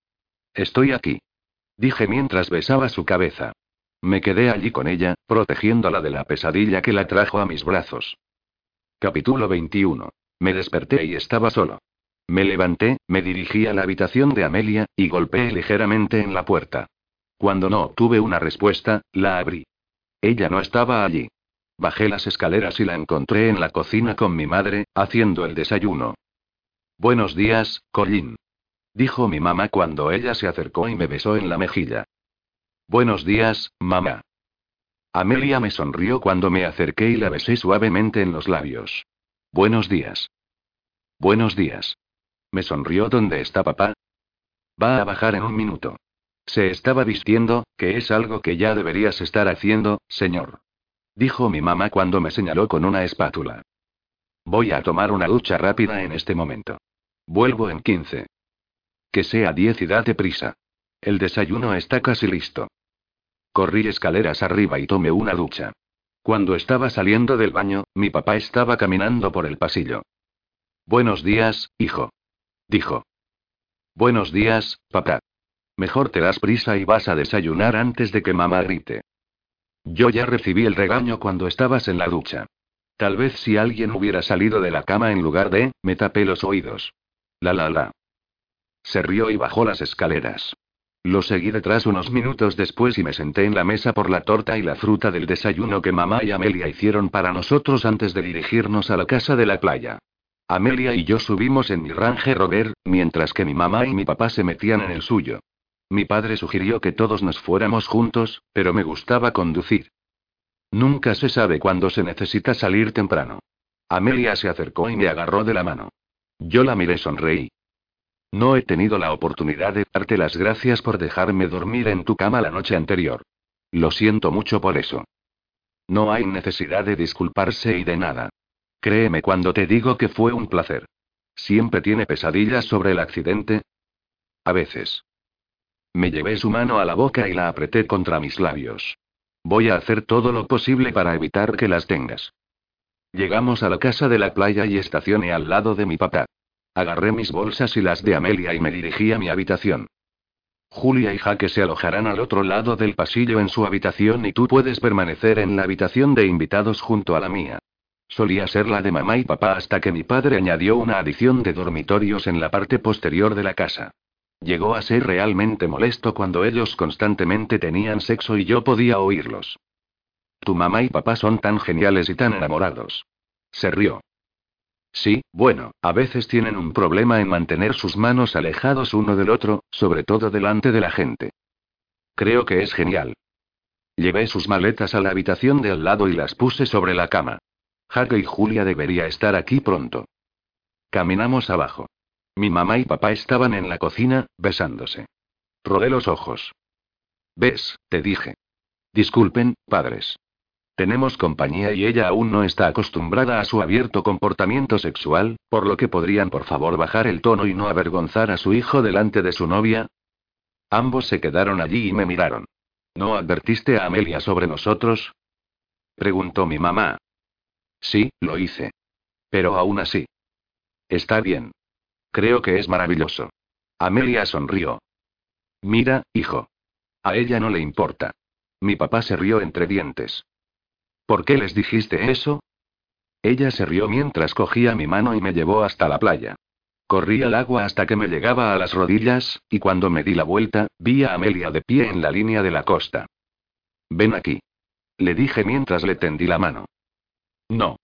Estoy aquí. Dije mientras besaba su cabeza. Me quedé allí con ella, protegiéndola de la pesadilla que la trajo a mis brazos. Capítulo 21. Me desperté y estaba solo. Me levanté, me dirigí a la habitación de Amelia, y golpeé ligeramente en la puerta. Cuando no obtuve una respuesta, la abrí. Ella no estaba allí. Bajé las escaleras y la encontré en la cocina con mi madre, haciendo el desayuno. Buenos días, Collín. Dijo mi mamá cuando ella se acercó y me besó en la mejilla. Buenos días, mamá. Amelia me sonrió cuando me acerqué y la besé suavemente en los labios. Buenos días. Buenos días. Me sonrió donde está papá. Va a bajar en un minuto. Se estaba vistiendo, que es algo que ya deberías estar haciendo, señor dijo mi mamá cuando me señaló con una espátula. Voy a tomar una ducha rápida en este momento. Vuelvo en 15. Que sea 10 y date prisa. El desayuno está casi listo. Corrí escaleras arriba y tomé una ducha. Cuando estaba saliendo del baño, mi papá estaba caminando por el pasillo. Buenos días, hijo. Dijo. Buenos días, papá. Mejor te das prisa y vas a desayunar antes de que mamá grite. Yo ya recibí el regaño cuando estabas en la ducha. Tal vez si alguien hubiera salido de la cama en lugar de, me tapé los oídos. La la la. Se rió y bajó las escaleras. Lo seguí detrás unos minutos después y me senté en la mesa por la torta y la fruta del desayuno que mamá y Amelia hicieron para nosotros antes de dirigirnos a la casa de la playa. Amelia y yo subimos en mi Range Rover, mientras que mi mamá y mi papá se metían en el suyo. Mi padre sugirió que todos nos fuéramos juntos, pero me gustaba conducir. Nunca se sabe cuándo se necesita salir temprano. Amelia se acercó y me agarró de la mano. Yo la miré sonreí. No he tenido la oportunidad de darte las gracias por dejarme dormir en tu cama la noche anterior. Lo siento mucho por eso. No hay necesidad de disculparse y de nada. Créeme cuando te digo que fue un placer. ¿Siempre tiene pesadillas sobre el accidente? A veces. Me llevé su mano a la boca y la apreté contra mis labios. Voy a hacer todo lo posible para evitar que las tengas. Llegamos a la casa de la playa y estacioné al lado de mi papá. Agarré mis bolsas y las de Amelia y me dirigí a mi habitación. Julia y Jaque se alojarán al otro lado del pasillo en su habitación y tú puedes permanecer en la habitación de invitados junto a la mía. Solía ser la de mamá y papá hasta que mi padre añadió una adición de dormitorios en la parte posterior de la casa. Llegó a ser realmente molesto cuando ellos constantemente tenían sexo y yo podía oírlos. Tu mamá y papá son tan geniales y tan enamorados. Se rió. Sí, bueno, a veces tienen un problema en mantener sus manos alejados uno del otro, sobre todo delante de la gente. Creo que es genial. Llevé sus maletas a la habitación de al lado y las puse sobre la cama. Jaque y Julia debería estar aquí pronto. Caminamos abajo. Mi mamá y papá estaban en la cocina, besándose. Rodé los ojos. ¿Ves? Te dije. Disculpen, padres. Tenemos compañía y ella aún no está acostumbrada a su abierto comportamiento sexual, por lo que podrían por favor bajar el tono y no avergonzar a su hijo delante de su novia. Ambos se quedaron allí y me miraron. ¿No advertiste a Amelia sobre nosotros? Preguntó mi mamá. Sí, lo hice. Pero aún así. Está bien. Creo que es maravilloso. Amelia sonrió. Mira, hijo. A ella no le importa. Mi papá se rió entre dientes. ¿Por qué les dijiste eso? Ella se rió mientras cogía mi mano y me llevó hasta la playa. Corrí al agua hasta que me llegaba a las rodillas, y cuando me di la vuelta, vi a Amelia de pie en la línea de la costa. Ven aquí. Le dije mientras le tendí la mano. No.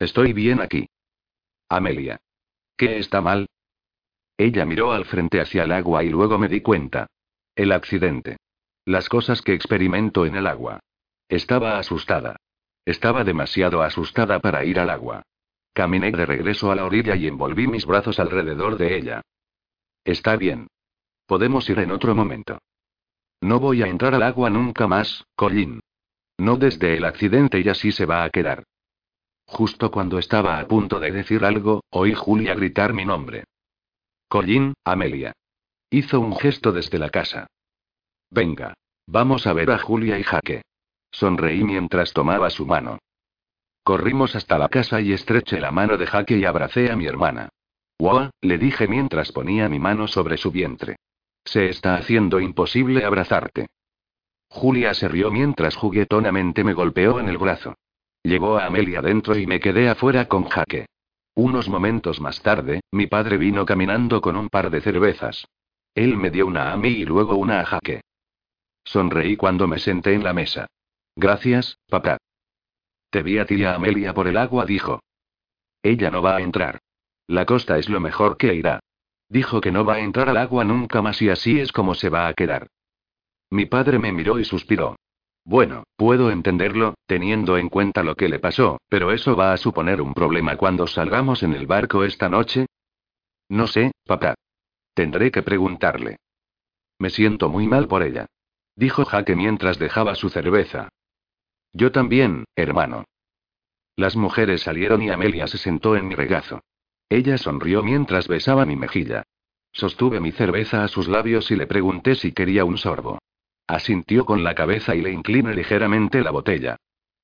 Estoy bien aquí. Amelia. ¿Qué está mal? Ella miró al frente hacia el agua y luego me di cuenta. El accidente. Las cosas que experimento en el agua. Estaba asustada. Estaba demasiado asustada para ir al agua. Caminé de regreso a la orilla y envolví mis brazos alrededor de ella. Está bien. Podemos ir en otro momento. No voy a entrar al agua nunca más, Colin. No desde el accidente y así se va a quedar. Justo cuando estaba a punto de decir algo, oí Julia gritar mi nombre. Colin, Amelia. Hizo un gesto desde la casa. Venga. Vamos a ver a Julia y Jaque. Sonreí mientras tomaba su mano. Corrimos hasta la casa y estreché la mano de Jaque y abracé a mi hermana. Wow, le dije mientras ponía mi mano sobre su vientre. Se está haciendo imposible abrazarte. Julia se rió mientras juguetonamente me golpeó en el brazo. Llevó a Amelia dentro y me quedé afuera con Jaque. Unos momentos más tarde, mi padre vino caminando con un par de cervezas. Él me dio una a mí y luego una a Jaque. Sonreí cuando me senté en la mesa. Gracias, papá. Te vi a tía Amelia por el agua, dijo. Ella no va a entrar. La costa es lo mejor que irá. Dijo que no va a entrar al agua nunca más y así es como se va a quedar. Mi padre me miró y suspiró. Bueno, puedo entenderlo, teniendo en cuenta lo que le pasó, pero eso va a suponer un problema cuando salgamos en el barco esta noche. No sé, papá. Tendré que preguntarle. Me siento muy mal por ella. Dijo Jaque mientras dejaba su cerveza. Yo también, hermano. Las mujeres salieron y Amelia se sentó en mi regazo. Ella sonrió mientras besaba mi mejilla. Sostuve mi cerveza a sus labios y le pregunté si quería un sorbo. Asintió con la cabeza y le incliné ligeramente la botella.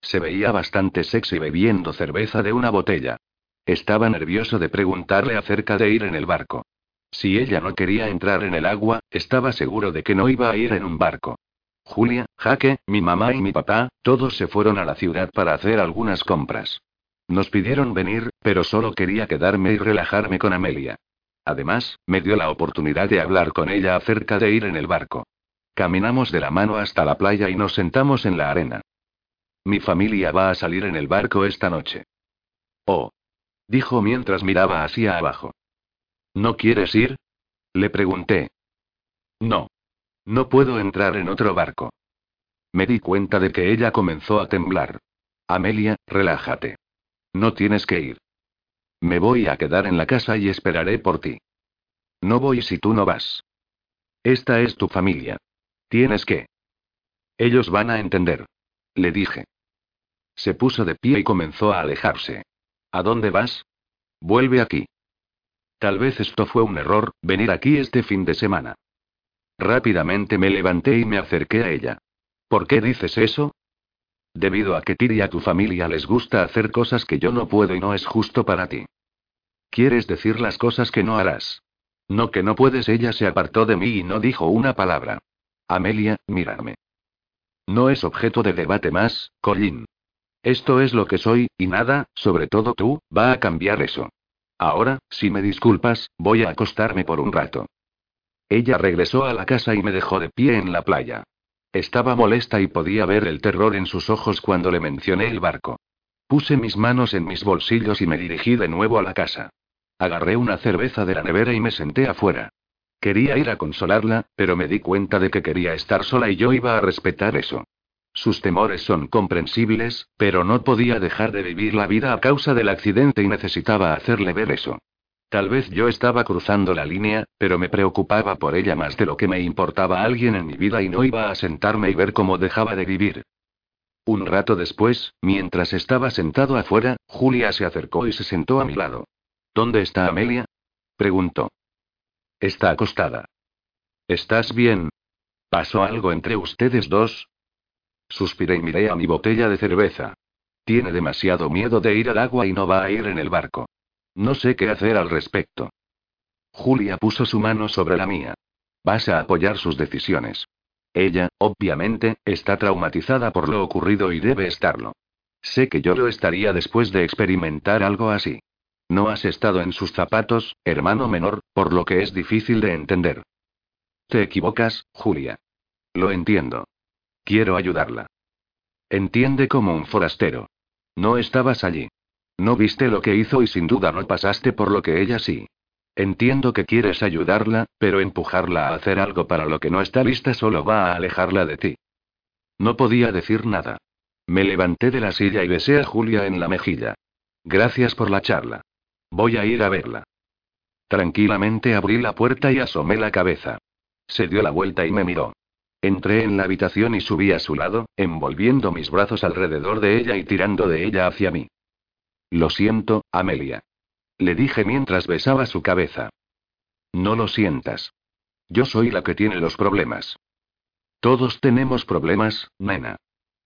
Se veía bastante sexy bebiendo cerveza de una botella. Estaba nervioso de preguntarle acerca de ir en el barco. Si ella no quería entrar en el agua, estaba seguro de que no iba a ir en un barco. Julia, Jaque, mi mamá y mi papá, todos se fueron a la ciudad para hacer algunas compras. Nos pidieron venir, pero solo quería quedarme y relajarme con Amelia. Además, me dio la oportunidad de hablar con ella acerca de ir en el barco. Caminamos de la mano hasta la playa y nos sentamos en la arena. Mi familia va a salir en el barco esta noche. Oh. Dijo mientras miraba hacia abajo. ¿No quieres ir? Le pregunté. No. No puedo entrar en otro barco. Me di cuenta de que ella comenzó a temblar. Amelia, relájate. No tienes que ir. Me voy a quedar en la casa y esperaré por ti. No voy si tú no vas. Esta es tu familia. Tienes que. Ellos van a entender. Le dije. Se puso de pie y comenzó a alejarse. ¿A dónde vas? Vuelve aquí. Tal vez esto fue un error, venir aquí este fin de semana. Rápidamente me levanté y me acerqué a ella. ¿Por qué dices eso? Debido a que ti y a tu familia les gusta hacer cosas que yo no puedo y no es justo para ti. ¿Quieres decir las cosas que no harás? No que no puedes. Ella se apartó de mí y no dijo una palabra. Amelia, mírame. No es objeto de debate más, Colin. Esto es lo que soy, y nada, sobre todo tú, va a cambiar eso. Ahora, si me disculpas, voy a acostarme por un rato. Ella regresó a la casa y me dejó de pie en la playa. Estaba molesta y podía ver el terror en sus ojos cuando le mencioné el barco. Puse mis manos en mis bolsillos y me dirigí de nuevo a la casa. Agarré una cerveza de la nevera y me senté afuera. Quería ir a consolarla, pero me di cuenta de que quería estar sola y yo iba a respetar eso. Sus temores son comprensibles, pero no podía dejar de vivir la vida a causa del accidente y necesitaba hacerle ver eso. Tal vez yo estaba cruzando la línea, pero me preocupaba por ella más de lo que me importaba alguien en mi vida y no iba a sentarme y ver cómo dejaba de vivir. Un rato después, mientras estaba sentado afuera, Julia se acercó y se sentó a mi lado. ¿Dónde está Amelia? preguntó. Está acostada. ¿Estás bien? ¿Pasó algo entre ustedes dos? Suspiré y miré a mi botella de cerveza. Tiene demasiado miedo de ir al agua y no va a ir en el barco. No sé qué hacer al respecto. Julia puso su mano sobre la mía. Vas a apoyar sus decisiones. Ella, obviamente, está traumatizada por lo ocurrido y debe estarlo. Sé que yo lo estaría después de experimentar algo así. No has estado en sus zapatos, hermano menor, por lo que es difícil de entender. Te equivocas, Julia. Lo entiendo. Quiero ayudarla. Entiende como un forastero. No estabas allí. No viste lo que hizo y sin duda no pasaste por lo que ella sí. Entiendo que quieres ayudarla, pero empujarla a hacer algo para lo que no está lista solo va a alejarla de ti. No podía decir nada. Me levanté de la silla y besé a Julia en la mejilla. Gracias por la charla. Voy a ir a verla. Tranquilamente abrí la puerta y asomé la cabeza. Se dio la vuelta y me miró. Entré en la habitación y subí a su lado, envolviendo mis brazos alrededor de ella y tirando de ella hacia mí. Lo siento, Amelia. Le dije mientras besaba su cabeza. No lo sientas. Yo soy la que tiene los problemas. Todos tenemos problemas, nena.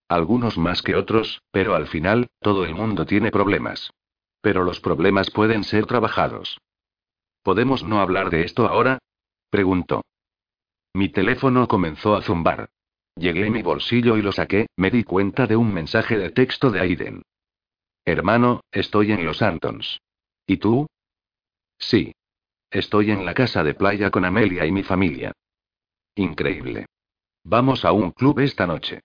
Algunos más que otros, pero al final, todo el mundo tiene problemas. Pero los problemas pueden ser trabajados. ¿Podemos no hablar de esto ahora? preguntó. Mi teléfono comenzó a zumbar. Llegué a mi bolsillo y lo saqué, me di cuenta de un mensaje de texto de Aiden. Hermano, estoy en Los Antons. ¿Y tú? Sí. Estoy en la casa de playa con Amelia y mi familia. Increíble. Vamos a un club esta noche.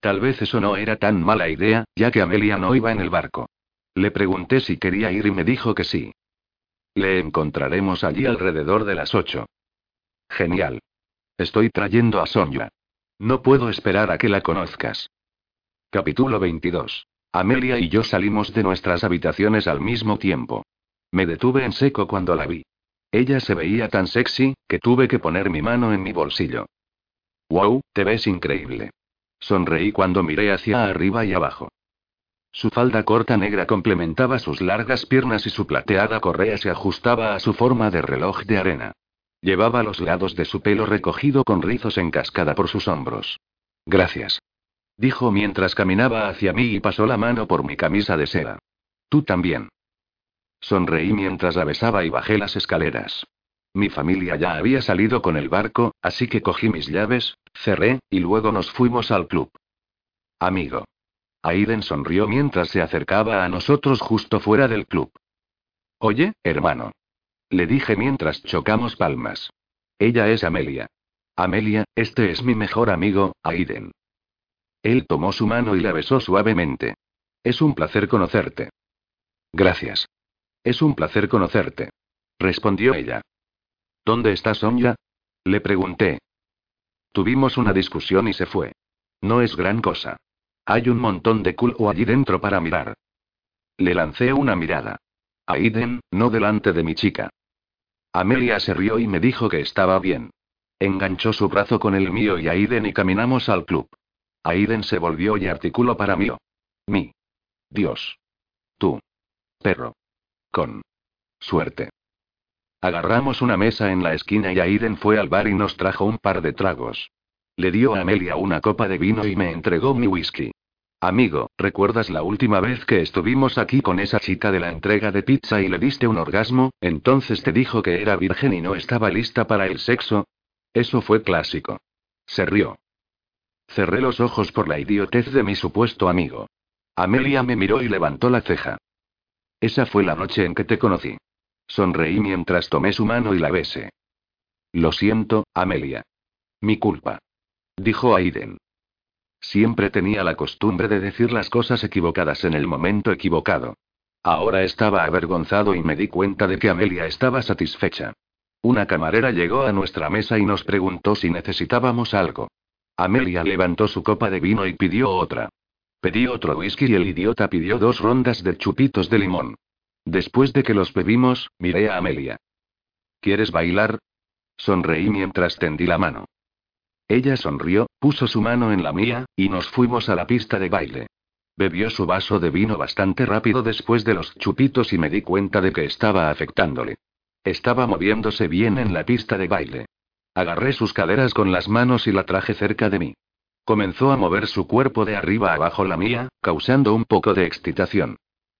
Tal vez eso no era tan mala idea, ya que Amelia no iba en el barco. Le pregunté si quería ir y me dijo que sí. Le encontraremos allí alrededor de las ocho. Genial. Estoy trayendo a Sonia. No puedo esperar a que la conozcas. Capítulo 22. Amelia y yo salimos de nuestras habitaciones al mismo tiempo. Me detuve en seco cuando la vi. Ella se veía tan sexy, que tuve que poner mi mano en mi bolsillo. ¡Wow! Te ves increíble. Sonreí cuando miré hacia arriba y abajo. Su falda corta negra complementaba sus largas piernas y su plateada correa se ajustaba a su forma de reloj de arena. Llevaba los lados de su pelo recogido con rizos en cascada por sus hombros. Gracias. Dijo mientras caminaba hacia mí y pasó la mano por mi camisa de seda. Tú también. Sonreí mientras la besaba y bajé las escaleras. Mi familia ya había salido con el barco, así que cogí mis llaves, cerré, y luego nos fuimos al club. Amigo. Aiden sonrió mientras se acercaba a nosotros justo fuera del club. Oye, hermano. Le dije mientras chocamos palmas. Ella es Amelia. Amelia, este es mi mejor amigo, Aiden. Él tomó su mano y la besó suavemente. Es un placer conocerte. Gracias. Es un placer conocerte. Respondió ella. ¿Dónde está Sonia? Le pregunté. Tuvimos una discusión y se fue. No es gran cosa. Hay un montón de culo allí dentro para mirar. Le lancé una mirada. Aiden, no delante de mi chica. Amelia se rió y me dijo que estaba bien. Enganchó su brazo con el mío y Aiden y caminamos al club. Aiden se volvió y articuló para mí. Mi. Dios. Tú. Perro. Con. Suerte. Agarramos una mesa en la esquina y Aiden fue al bar y nos trajo un par de tragos. Le dio a Amelia una copa de vino y me entregó mi whisky. Amigo, ¿recuerdas la última vez que estuvimos aquí con esa chica de la entrega de pizza y le diste un orgasmo? Entonces te dijo que era virgen y no estaba lista para el sexo. Eso fue clásico. Se rió. Cerré los ojos por la idiotez de mi supuesto amigo. Amelia me miró y levantó la ceja. Esa fue la noche en que te conocí. Sonreí mientras tomé su mano y la besé. Lo siento, Amelia. Mi culpa. Dijo Aiden. Siempre tenía la costumbre de decir las cosas equivocadas en el momento equivocado. Ahora estaba avergonzado y me di cuenta de que Amelia estaba satisfecha. Una camarera llegó a nuestra mesa y nos preguntó si necesitábamos algo. Amelia levantó su copa de vino y pidió otra. Pedí otro whisky y el idiota pidió dos rondas de chupitos de limón. Después de que los bebimos, miré a Amelia. ¿Quieres bailar? Sonreí mientras tendí la mano. Ella sonrió, puso su mano en la mía, y nos fuimos a la pista de baile. Bebió su vaso de vino bastante rápido después de los chupitos y me di cuenta de que estaba afectándole. Estaba moviéndose bien en la pista de baile. Agarré sus caderas con las manos y la traje cerca de mí. Comenzó a mover su cuerpo de arriba abajo la mía, causando un poco de excitación.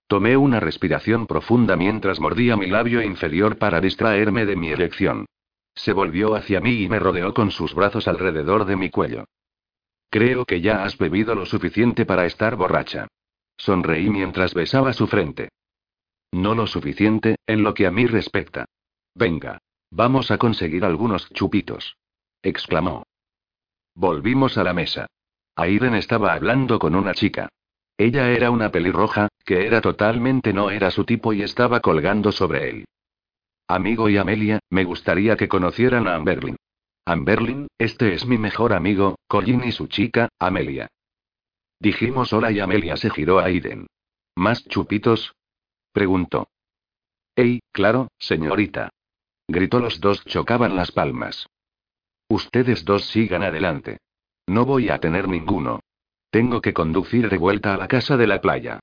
Tomé una respiración profunda mientras mordía mi labio inferior para distraerme de mi erección. Se volvió hacia mí y me rodeó con sus brazos alrededor de mi cuello. Creo que ya has bebido lo suficiente para estar borracha. Sonreí mientras besaba su frente. No lo suficiente, en lo que a mí respecta. Venga. Vamos a conseguir algunos chupitos. exclamó. Volvimos a la mesa. Aiden estaba hablando con una chica. Ella era una pelirroja, que era totalmente no era su tipo y estaba colgando sobre él. Amigo y Amelia, me gustaría que conocieran a Amberlin. Amberlin, este es mi mejor amigo, Colin y su chica, Amelia. Dijimos hola y Amelia se giró a Aiden. ¿Más chupitos? preguntó. ¡Ey, claro, señorita! Gritó los dos chocaban las palmas. Ustedes dos sigan adelante. No voy a tener ninguno. Tengo que conducir de vuelta a la casa de la playa.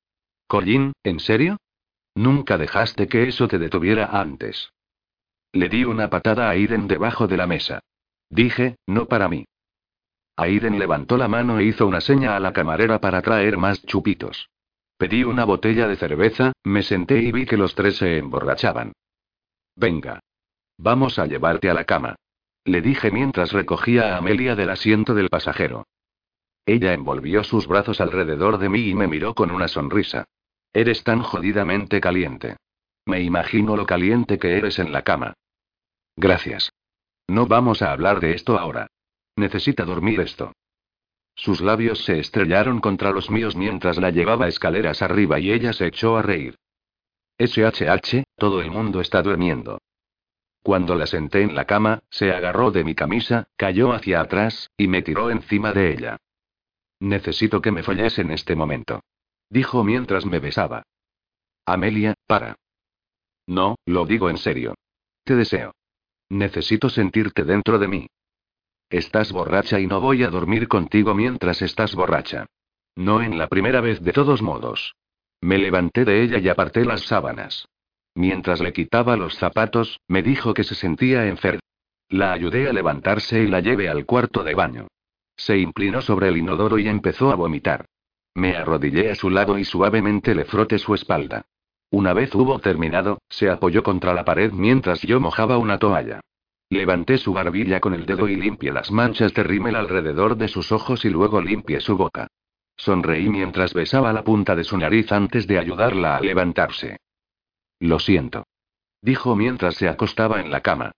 Colin, ¿en serio? Nunca dejaste que eso te detuviera antes. Le di una patada a Aiden debajo de la mesa. Dije, no para mí. Aiden levantó la mano e hizo una seña a la camarera para traer más chupitos. Pedí una botella de cerveza, me senté y vi que los tres se emborrachaban. Venga. Vamos a llevarte a la cama. Le dije mientras recogía a Amelia del asiento del pasajero. Ella envolvió sus brazos alrededor de mí y me miró con una sonrisa. Eres tan jodidamente caliente. Me imagino lo caliente que eres en la cama. Gracias. No vamos a hablar de esto ahora. Necesita dormir esto. Sus labios se estrellaron contra los míos mientras la llevaba escaleras arriba y ella se echó a reír. SHH, todo el mundo está durmiendo. Cuando la senté en la cama, se agarró de mi camisa, cayó hacia atrás, y me tiró encima de ella. Necesito que me folles en este momento. Dijo mientras me besaba. Amelia, para. No, lo digo en serio. Te deseo. Necesito sentirte dentro de mí. Estás borracha y no voy a dormir contigo mientras estás borracha. No en la primera vez de todos modos. Me levanté de ella y aparté las sábanas. Mientras le quitaba los zapatos, me dijo que se sentía enferma. La ayudé a levantarse y la llevé al cuarto de baño. Se inclinó sobre el inodoro y empezó a vomitar. Me arrodillé a su lado y suavemente le froté su espalda. Una vez hubo terminado, se apoyó contra la pared mientras yo mojaba una toalla. Levanté su barbilla con el dedo y limpié las manchas de rímel alrededor de sus ojos y luego limpié su boca. Sonreí mientras besaba la punta de su nariz antes de ayudarla a levantarse. Lo siento. Dijo mientras se acostaba en la cama.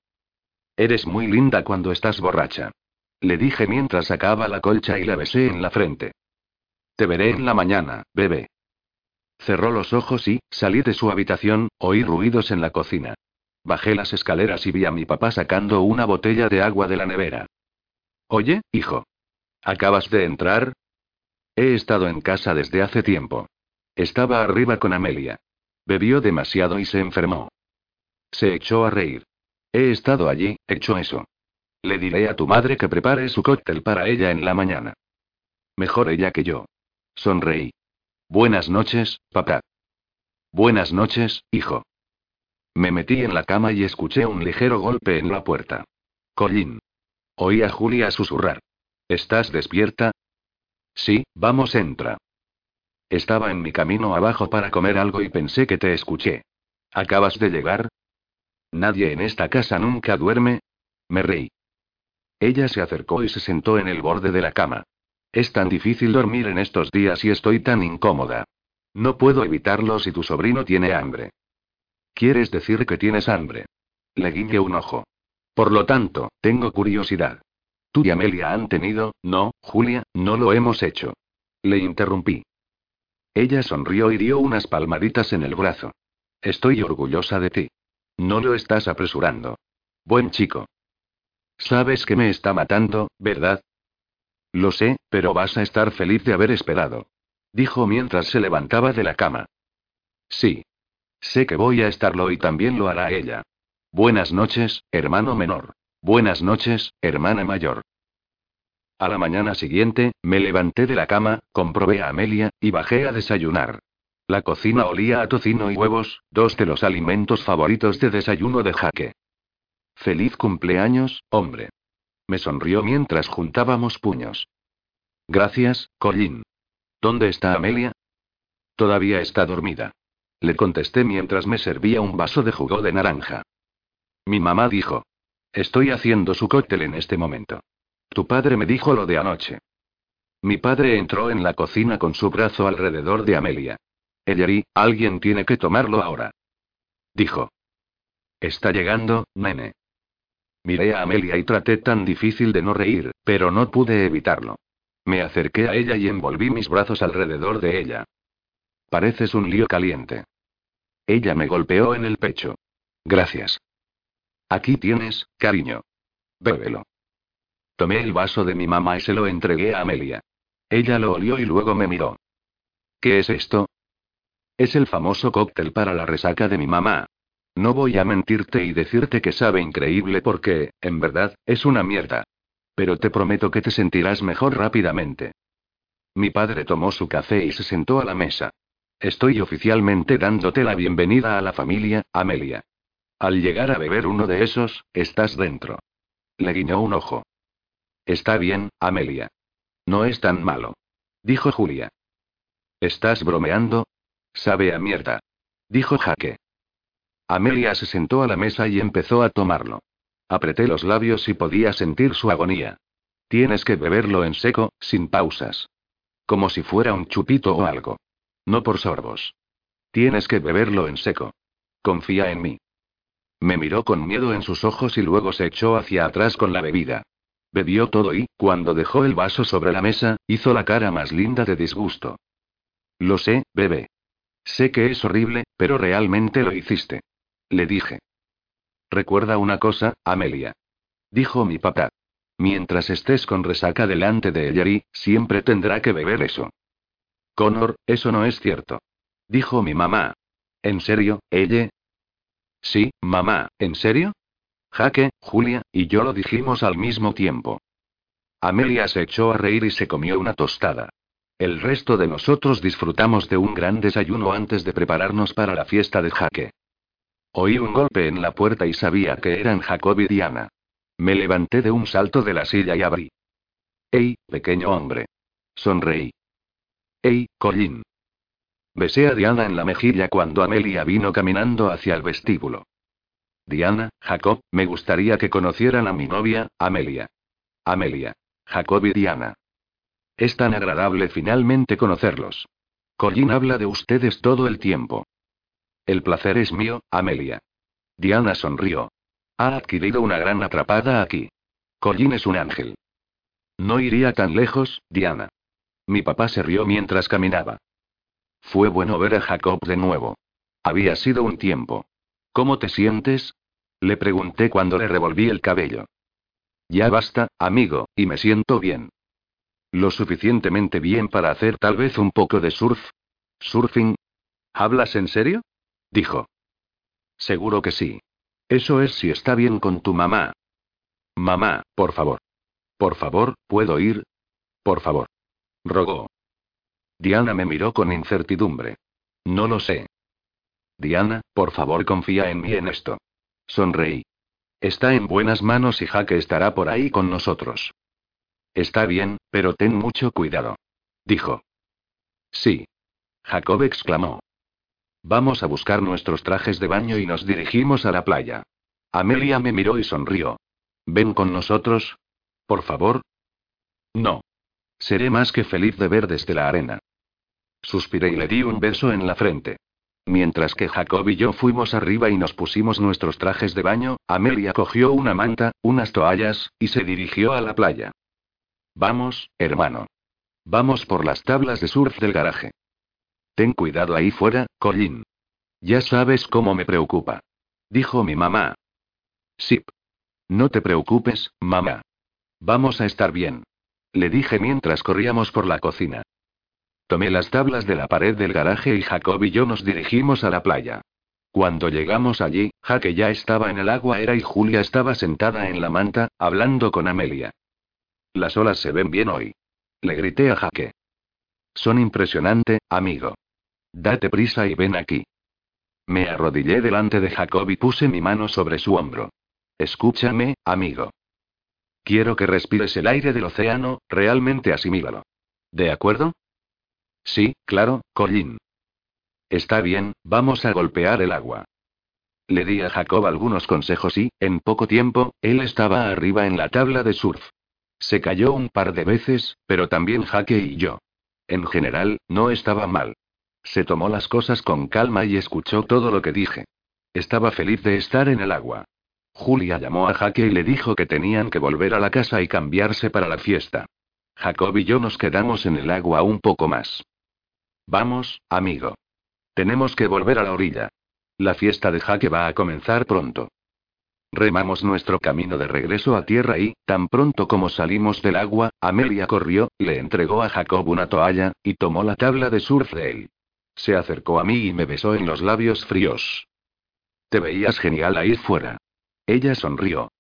Eres muy linda cuando estás borracha. Le dije mientras sacaba la colcha y la besé en la frente. Te veré en la mañana, bebé. Cerró los ojos y, salí de su habitación, oí ruidos en la cocina. Bajé las escaleras y vi a mi papá sacando una botella de agua de la nevera. Oye, hijo. ¿Acabas de entrar? He estado en casa desde hace tiempo. Estaba arriba con Amelia. Bebió demasiado y se enfermó. Se echó a reír. He estado allí, hecho eso. Le diré a tu madre que prepare su cóctel para ella en la mañana. Mejor ella que yo. Sonreí. Buenas noches, papá. Buenas noches, hijo. Me metí en la cama y escuché un ligero golpe en la puerta. Colin. Oí a Julia susurrar. ¿Estás despierta? Sí, vamos, entra. Estaba en mi camino abajo para comer algo y pensé que te escuché. ¿Acabas de llegar? Nadie en esta casa nunca duerme. Me reí. Ella se acercó y se sentó en el borde de la cama. Es tan difícil dormir en estos días y estoy tan incómoda. No puedo evitarlo si tu sobrino tiene hambre. ¿Quieres decir que tienes hambre? Le guiñé un ojo. Por lo tanto, tengo curiosidad. Tú y Amelia han tenido, no, Julia, no lo hemos hecho. Le interrumpí. Ella sonrió y dio unas palmaditas en el brazo. Estoy orgullosa de ti. No lo estás apresurando. Buen chico. Sabes que me está matando, ¿verdad? Lo sé, pero vas a estar feliz de haber esperado. Dijo mientras se levantaba de la cama. Sí. Sé que voy a estarlo y también lo hará ella. Buenas noches, hermano menor. Buenas noches, hermana mayor. A la mañana siguiente, me levanté de la cama, comprobé a Amelia, y bajé a desayunar. La cocina olía a tocino y huevos, dos de los alimentos favoritos de desayuno de Jaque. Feliz cumpleaños, hombre. Me sonrió mientras juntábamos puños. Gracias, Colin. ¿Dónde está Amelia? Todavía está dormida. Le contesté mientras me servía un vaso de jugo de naranja. Mi mamá dijo. Estoy haciendo su cóctel en este momento. Tu padre me dijo lo de anoche. Mi padre entró en la cocina con su brazo alrededor de Amelia. Ellery, alguien tiene que tomarlo ahora. dijo. Está llegando, nene. Miré a Amelia y traté tan difícil de no reír, pero no pude evitarlo. Me acerqué a ella y envolví mis brazos alrededor de ella. Pareces un lío caliente. Ella me golpeó en el pecho. Gracias. Aquí tienes, cariño. Bébelo. Tomé el vaso de mi mamá y se lo entregué a Amelia. Ella lo olió y luego me miró. ¿Qué es esto? Es el famoso cóctel para la resaca de mi mamá. No voy a mentirte y decirte que sabe increíble porque, en verdad, es una mierda. Pero te prometo que te sentirás mejor rápidamente. Mi padre tomó su café y se sentó a la mesa. Estoy oficialmente dándote la bienvenida a la familia, Amelia. Al llegar a beber uno de esos, estás dentro. Le guiñó un ojo. Está bien, Amelia. No es tan malo. Dijo Julia. ¿Estás bromeando? Sabe a mierda. Dijo Jaque. Amelia se sentó a la mesa y empezó a tomarlo. Apreté los labios y podía sentir su agonía. Tienes que beberlo en seco, sin pausas. Como si fuera un chupito o algo. No por sorbos. Tienes que beberlo en seco. Confía en mí. Me miró con miedo en sus ojos y luego se echó hacia atrás con la bebida. Bebió todo y, cuando dejó el vaso sobre la mesa, hizo la cara más linda de disgusto. Lo sé, bebé. Sé que es horrible, pero realmente lo hiciste. Le dije. Recuerda una cosa, Amelia. Dijo mi papá. Mientras estés con resaca delante de Ellery, siempre tendrá que beber eso. Connor, eso no es cierto. Dijo mi mamá. ¿En serio, ella? Sí, mamá, ¿en serio? Jaque, Julia, y yo lo dijimos al mismo tiempo. Amelia se echó a reír y se comió una tostada. El resto de nosotros disfrutamos de un gran desayuno antes de prepararnos para la fiesta de Jaque. Oí un golpe en la puerta y sabía que eran Jacob y Diana. Me levanté de un salto de la silla y abrí. ¡Ey, pequeño hombre! Sonreí. ¡Ey, Collín! Besé a Diana en la mejilla cuando Amelia vino caminando hacia el vestíbulo. Diana, Jacob, me gustaría que conocieran a mi novia, Amelia. Amelia. Jacob y Diana. Es tan agradable finalmente conocerlos. Collín habla de ustedes todo el tiempo. El placer es mío, Amelia. Diana sonrió. Ha adquirido una gran atrapada aquí. Collín es un ángel. No iría tan lejos, Diana. Mi papá se rió mientras caminaba. Fue bueno ver a Jacob de nuevo. Había sido un tiempo. ¿Cómo te sientes? Le pregunté cuando le revolví el cabello. Ya basta, amigo, y me siento bien. Lo suficientemente bien para hacer tal vez un poco de surf. ¿Surfing? ¿Hablas en serio? Dijo. Seguro que sí. Eso es si está bien con tu mamá. Mamá, por favor. Por favor, ¿puedo ir? Por favor rogó. Diana me miró con incertidumbre. No lo sé. Diana, por favor confía en mí en esto. Sonreí. Está en buenas manos y Jaque estará por ahí con nosotros. Está bien, pero ten mucho cuidado. Dijo. Sí. Jacob exclamó. Vamos a buscar nuestros trajes de baño y nos dirigimos a la playa. Amelia me miró y sonrió. ¿Ven con nosotros? Por favor. No. Seré más que feliz de ver desde la arena. Suspiré y le di un beso en la frente. Mientras que Jacob y yo fuimos arriba y nos pusimos nuestros trajes de baño, Amelia cogió una manta, unas toallas, y se dirigió a la playa. Vamos, hermano. Vamos por las tablas de surf del garaje. Ten cuidado ahí fuera, Collín. Ya sabes cómo me preocupa. Dijo mi mamá. Sí. No te preocupes, mamá. Vamos a estar bien. Le dije mientras corríamos por la cocina. Tomé las tablas de la pared del garaje y Jacob y yo nos dirigimos a la playa. Cuando llegamos allí, Jaque ya estaba en el agua era y Julia estaba sentada en la manta, hablando con Amelia. Las olas se ven bien hoy. Le grité a Jaque. Son impresionante, amigo. Date prisa y ven aquí. Me arrodillé delante de Jacob y puse mi mano sobre su hombro. Escúchame, amigo. Quiero que respires el aire del océano, realmente asimílalo. ¿De acuerdo? Sí, claro, Collín. Está bien, vamos a golpear el agua. Le di a Jacob algunos consejos y, en poco tiempo, él estaba arriba en la tabla de surf. Se cayó un par de veces, pero también Jaque y yo. En general, no estaba mal. Se tomó las cosas con calma y escuchó todo lo que dije. Estaba feliz de estar en el agua. Julia llamó a Jaque y le dijo que tenían que volver a la casa y cambiarse para la fiesta. Jacob y yo nos quedamos en el agua un poco más. Vamos, amigo. Tenemos que volver a la orilla. La fiesta de Jaque va a comenzar pronto. Remamos nuestro camino de regreso a tierra y, tan pronto como salimos del agua, Amelia corrió, le entregó a Jacob una toalla, y tomó la tabla de surf de él. Se acercó a mí y me besó en los labios fríos. Te veías genial ahí fuera. Ella sonrió.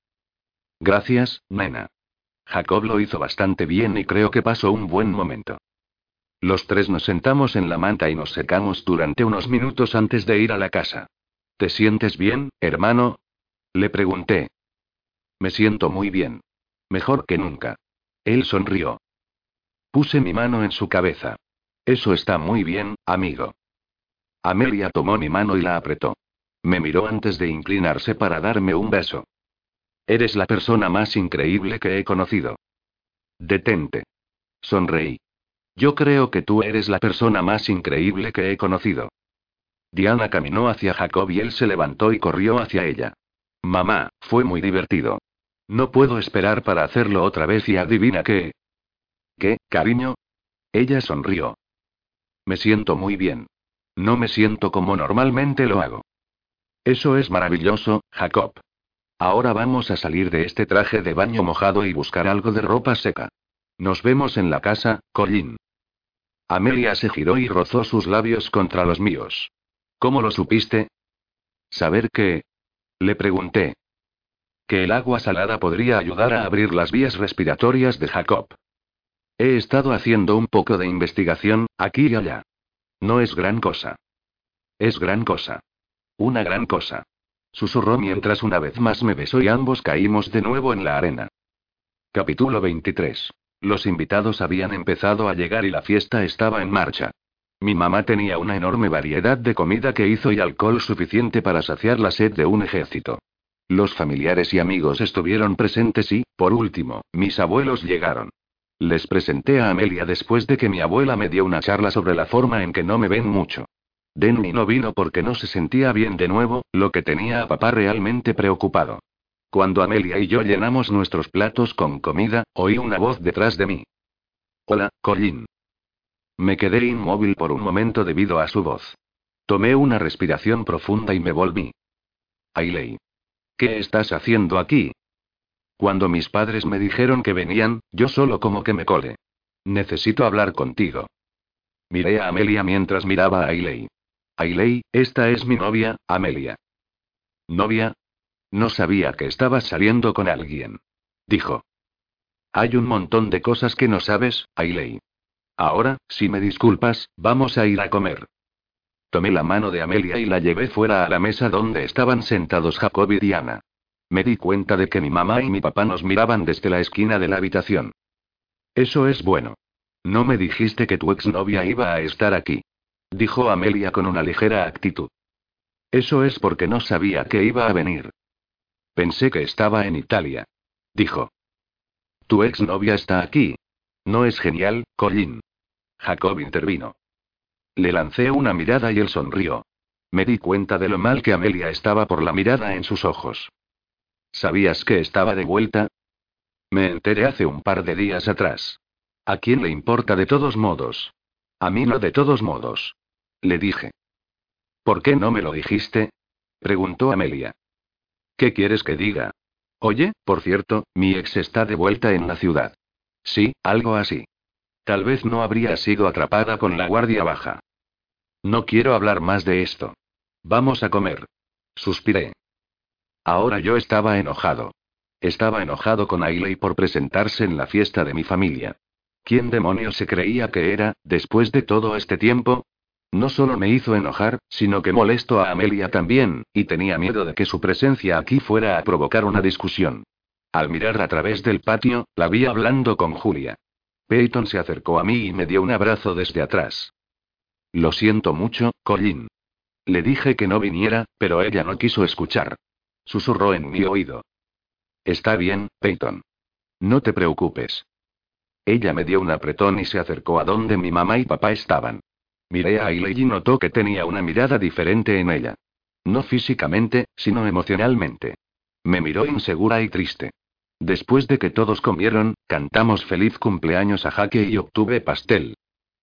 Gracias, nena. Jacob lo hizo bastante bien y creo que pasó un buen momento. Los tres nos sentamos en la manta y nos secamos durante unos minutos antes de ir a la casa. ¿Te sientes bien, hermano? Le pregunté. Me siento muy bien. Mejor que nunca. Él sonrió. Puse mi mano en su cabeza. Eso está muy bien, amigo. Amelia tomó mi mano y la apretó. Me miró antes de inclinarse para darme un beso. Eres la persona más increíble que he conocido. Detente. Sonreí. Yo creo que tú eres la persona más increíble que he conocido. Diana caminó hacia Jacob y él se levantó y corrió hacia ella. Mamá, fue muy divertido. No puedo esperar para hacerlo otra vez y adivina qué. ¿Qué, cariño? Ella sonrió. Me siento muy bien. No me siento como normalmente lo hago. Eso es maravilloso, Jacob. Ahora vamos a salir de este traje de baño mojado y buscar algo de ropa seca. Nos vemos en la casa, Colin. Amelia se giró y rozó sus labios contra los míos. ¿Cómo lo supiste? Saber que, le pregunté. Que el agua salada podría ayudar a abrir las vías respiratorias de Jacob. He estado haciendo un poco de investigación, aquí y allá. No es gran cosa. Es gran cosa. Una gran cosa. Susurró mientras una vez más me besó y ambos caímos de nuevo en la arena. Capítulo 23. Los invitados habían empezado a llegar y la fiesta estaba en marcha. Mi mamá tenía una enorme variedad de comida que hizo y alcohol suficiente para saciar la sed de un ejército. Los familiares y amigos estuvieron presentes y, por último, mis abuelos llegaron. Les presenté a Amelia después de que mi abuela me dio una charla sobre la forma en que no me ven mucho. Denny no vino porque no se sentía bien de nuevo, lo que tenía a papá realmente preocupado. Cuando Amelia y yo llenamos nuestros platos con comida, oí una voz detrás de mí. Hola, Colin. Me quedé inmóvil por un momento debido a su voz. Tomé una respiración profunda y me volví. Ailey. ¿Qué estás haciendo aquí? Cuando mis padres me dijeron que venían, yo solo como que me cole. Necesito hablar contigo. Miré a Amelia mientras miraba a Ailey. Ailey, esta es mi novia, Amelia. ¿Novia? No sabía que estabas saliendo con alguien. Dijo. Hay un montón de cosas que no sabes, Ailey. Ahora, si me disculpas, vamos a ir a comer. Tomé la mano de Amelia y la llevé fuera a la mesa donde estaban sentados Jacob y Diana. Me di cuenta de que mi mamá y mi papá nos miraban desde la esquina de la habitación. Eso es bueno. No me dijiste que tu exnovia iba a estar aquí. Dijo Amelia con una ligera actitud. Eso es porque no sabía que iba a venir. Pensé que estaba en Italia. Dijo. Tu exnovia está aquí. ¿No es genial, Colin? Jacob intervino. Le lancé una mirada y él sonrió. Me di cuenta de lo mal que Amelia estaba por la mirada en sus ojos. ¿Sabías que estaba de vuelta? Me enteré hace un par de días atrás. ¿A quién le importa de todos modos? A mí no de todos modos. Le dije. ¿Por qué no me lo dijiste? preguntó Amelia. ¿Qué quieres que diga? Oye, por cierto, mi ex está de vuelta en la ciudad. Sí, algo así. Tal vez no habría sido atrapada con la guardia baja. No quiero hablar más de esto. Vamos a comer. Suspiré. Ahora yo estaba enojado. Estaba enojado con Ailey por presentarse en la fiesta de mi familia. ¿Quién demonios se creía que era, después de todo este tiempo? No solo me hizo enojar, sino que molesto a Amelia también, y tenía miedo de que su presencia aquí fuera a provocar una discusión. Al mirar a través del patio, la vi hablando con Julia. Peyton se acercó a mí y me dio un abrazo desde atrás. Lo siento mucho, Colin. Le dije que no viniera, pero ella no quiso escuchar. Susurró en mi oído. Está bien, Peyton. No te preocupes. Ella me dio un apretón y se acercó a donde mi mamá y papá estaban. Miré a Ailey y notó que tenía una mirada diferente en ella. No físicamente, sino emocionalmente. Me miró insegura y triste. Después de que todos comieron, cantamos feliz cumpleaños a Jaque y obtuve pastel.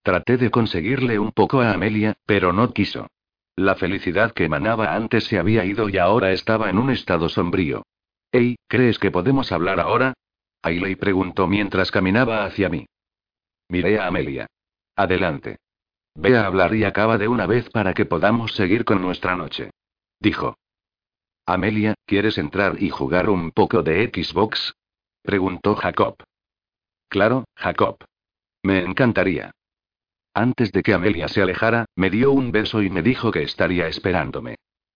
Traté de conseguirle un poco a Amelia, pero no quiso. La felicidad que emanaba antes se había ido y ahora estaba en un estado sombrío. Hey, ¿crees que podemos hablar ahora? Ailey preguntó mientras caminaba hacia mí. Miré a Amelia. Adelante. Ve a hablar y acaba de una vez para que podamos seguir con nuestra noche. Dijo. Amelia, ¿quieres entrar y jugar un poco de Xbox? preguntó Jacob. Claro, Jacob. Me encantaría. Antes de que Amelia se alejara, me dio un beso y me dijo que estaría esperándome.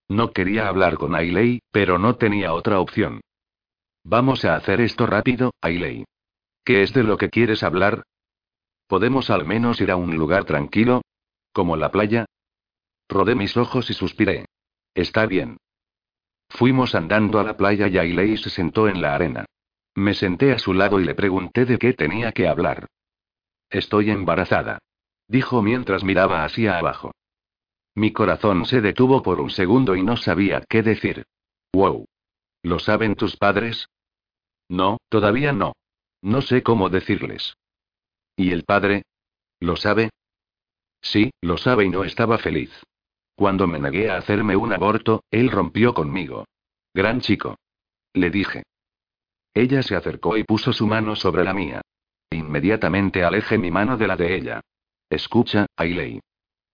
No quería hablar con Ailey, pero no tenía otra opción. Vamos a hacer esto rápido, Ailey. ¿Qué es de lo que quieres hablar? ¿Podemos al menos ir a un lugar tranquilo? ¿Como la playa? Rodé mis ojos y suspiré. Está bien. Fuimos andando a la playa y Ailey se sentó en la arena. Me senté a su lado y le pregunté de qué tenía que hablar. Estoy embarazada dijo mientras miraba hacia abajo. Mi corazón se detuvo por un segundo y no sabía qué decir. Wow. ¿Lo saben tus padres? No, todavía no. No sé cómo decirles. ¿Y el padre? ¿Lo sabe? Sí, lo sabe y no estaba feliz. Cuando me negué a hacerme un aborto, él rompió conmigo. Gran chico. Le dije. Ella se acercó y puso su mano sobre la mía. Inmediatamente alejé mi mano de la de ella. Escucha, Ailey.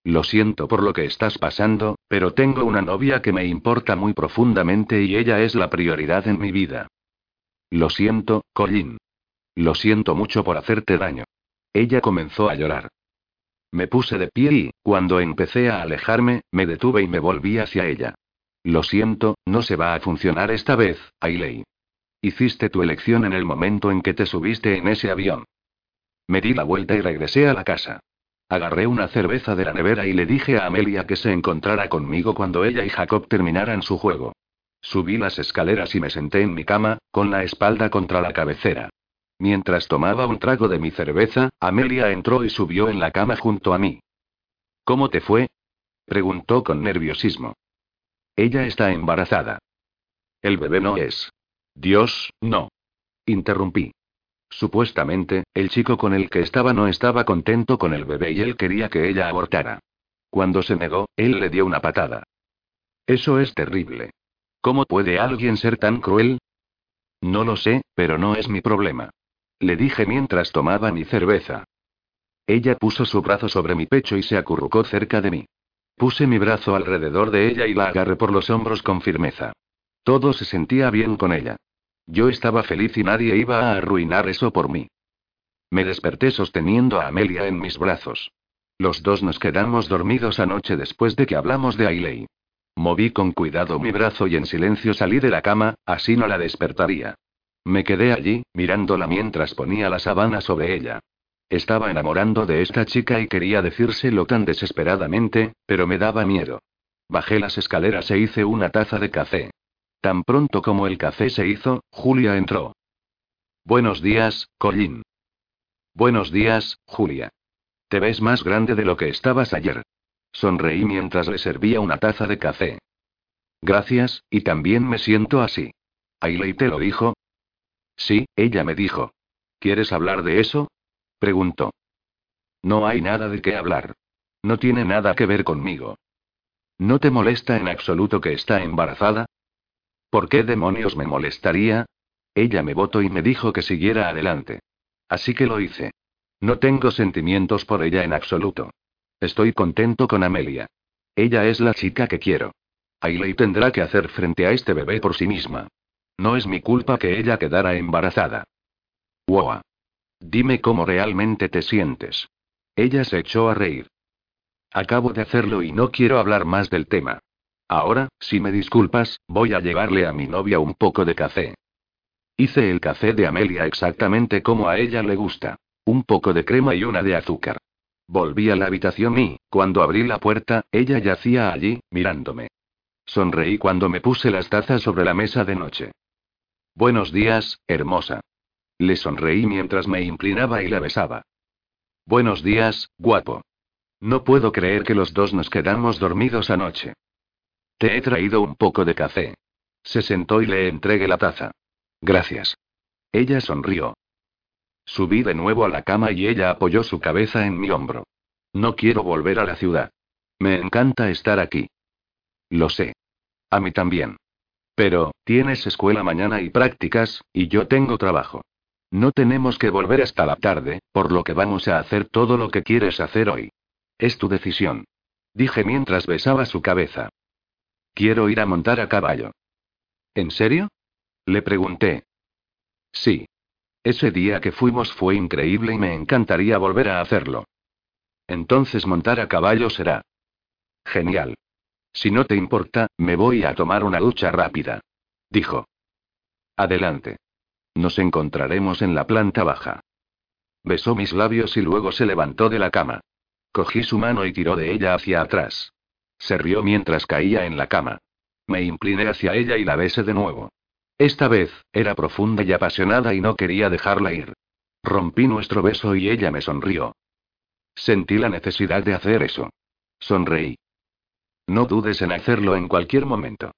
Lo siento por lo que estás pasando, pero tengo una novia que me importa muy profundamente y ella es la prioridad en mi vida. Lo siento, Colin. Lo siento mucho por hacerte daño. Ella comenzó a llorar. Me puse de pie y, cuando empecé a alejarme, me detuve y me volví hacia ella. Lo siento, no se va a funcionar esta vez, Ailey. Hiciste tu elección en el momento en que te subiste en ese avión. Me di la vuelta y regresé a la casa. Agarré una cerveza de la nevera y le dije a Amelia que se encontrara conmigo cuando ella y Jacob terminaran su juego. Subí las escaleras y me senté en mi cama, con la espalda contra la cabecera. Mientras tomaba un trago de mi cerveza, Amelia entró y subió en la cama junto a mí. ¿Cómo te fue? preguntó con nerviosismo. Ella está embarazada. El bebé no es. Dios, no. Interrumpí. Supuestamente, el chico con el que estaba no estaba contento con el bebé y él quería que ella abortara. Cuando se negó, él le dio una patada. Eso es terrible. ¿Cómo puede alguien ser tan cruel? No lo sé, pero no es mi problema. Le dije mientras tomaba mi cerveza. Ella puso su brazo sobre mi pecho y se acurrucó cerca de mí. Puse mi brazo alrededor de ella y la agarré por los hombros con firmeza. Todo se sentía bien con ella. Yo estaba feliz y nadie iba a arruinar eso por mí. Me desperté sosteniendo a Amelia en mis brazos. Los dos nos quedamos dormidos anoche después de que hablamos de Ailey. Moví con cuidado mi brazo y en silencio salí de la cama, así no la despertaría. Me quedé allí, mirándola mientras ponía la sabana sobre ella. Estaba enamorando de esta chica y quería decírselo tan desesperadamente, pero me daba miedo. Bajé las escaleras e hice una taza de café. Tan pronto como el café se hizo, Julia entró. Buenos días, Colin. Buenos días, Julia. Te ves más grande de lo que estabas ayer. Sonreí mientras le servía una taza de café. Gracias, y también me siento así. ¿Ailey te lo dijo? Sí, ella me dijo. ¿Quieres hablar de eso? Preguntó. No hay nada de qué hablar. No tiene nada que ver conmigo. ¿No te molesta en absoluto que está embarazada? ¿Por qué demonios me molestaría? Ella me votó y me dijo que siguiera adelante. Así que lo hice. No tengo sentimientos por ella en absoluto. Estoy contento con Amelia. Ella es la chica que quiero. Ailey tendrá que hacer frente a este bebé por sí misma. No es mi culpa que ella quedara embarazada. Wow. Dime cómo realmente te sientes. Ella se echó a reír. Acabo de hacerlo y no quiero hablar más del tema. Ahora, si me disculpas, voy a llevarle a mi novia un poco de café. Hice el café de Amelia exactamente como a ella le gusta. Un poco de crema y una de azúcar. Volví a la habitación y, cuando abrí la puerta, ella yacía allí, mirándome. Sonreí cuando me puse las tazas sobre la mesa de noche. Buenos días, hermosa. Le sonreí mientras me inclinaba y la besaba. Buenos días, guapo. No puedo creer que los dos nos quedamos dormidos anoche. Te he traído un poco de café. Se sentó y le entregué la taza. Gracias. Ella sonrió. Subí de nuevo a la cama y ella apoyó su cabeza en mi hombro. No quiero volver a la ciudad. Me encanta estar aquí. Lo sé. A mí también. Pero, tienes escuela mañana y prácticas, y yo tengo trabajo. No tenemos que volver hasta la tarde, por lo que vamos a hacer todo lo que quieres hacer hoy. Es tu decisión. Dije mientras besaba su cabeza. Quiero ir a montar a caballo. ¿En serio? Le pregunté. Sí. Ese día que fuimos fue increíble y me encantaría volver a hacerlo. Entonces montar a caballo será. Genial. Si no te importa, me voy a tomar una ducha rápida. Dijo. Adelante. Nos encontraremos en la planta baja. Besó mis labios y luego se levantó de la cama. Cogí su mano y tiró de ella hacia atrás. Se rió mientras caía en la cama. Me incliné hacia ella y la besé de nuevo. Esta vez, era profunda y apasionada y no quería dejarla ir. Rompí nuestro beso y ella me sonrió. Sentí la necesidad de hacer eso. Sonreí. No dudes en hacerlo en cualquier momento.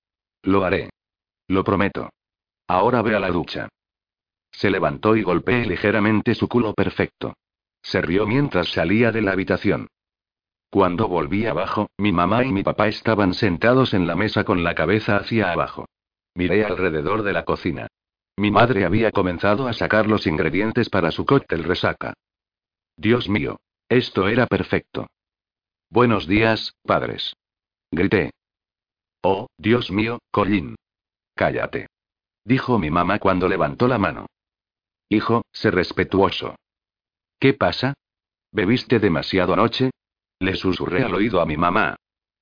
Lo haré. Lo prometo. Ahora ve a la ducha. Se levantó y golpeé ligeramente su culo perfecto. Se rió mientras salía de la habitación. Cuando volví abajo, mi mamá y mi papá estaban sentados en la mesa con la cabeza hacia abajo. Miré alrededor de la cocina. Mi madre había comenzado a sacar los ingredientes para su cóctel resaca. Dios mío. Esto era perfecto. Buenos días, padres. Grité. Oh, Dios mío, Colin. Cállate. Dijo mi mamá cuando levantó la mano. Hijo, sé respetuoso. ¿Qué pasa? ¿Bebiste demasiado anoche? Le susurré al oído a mi mamá.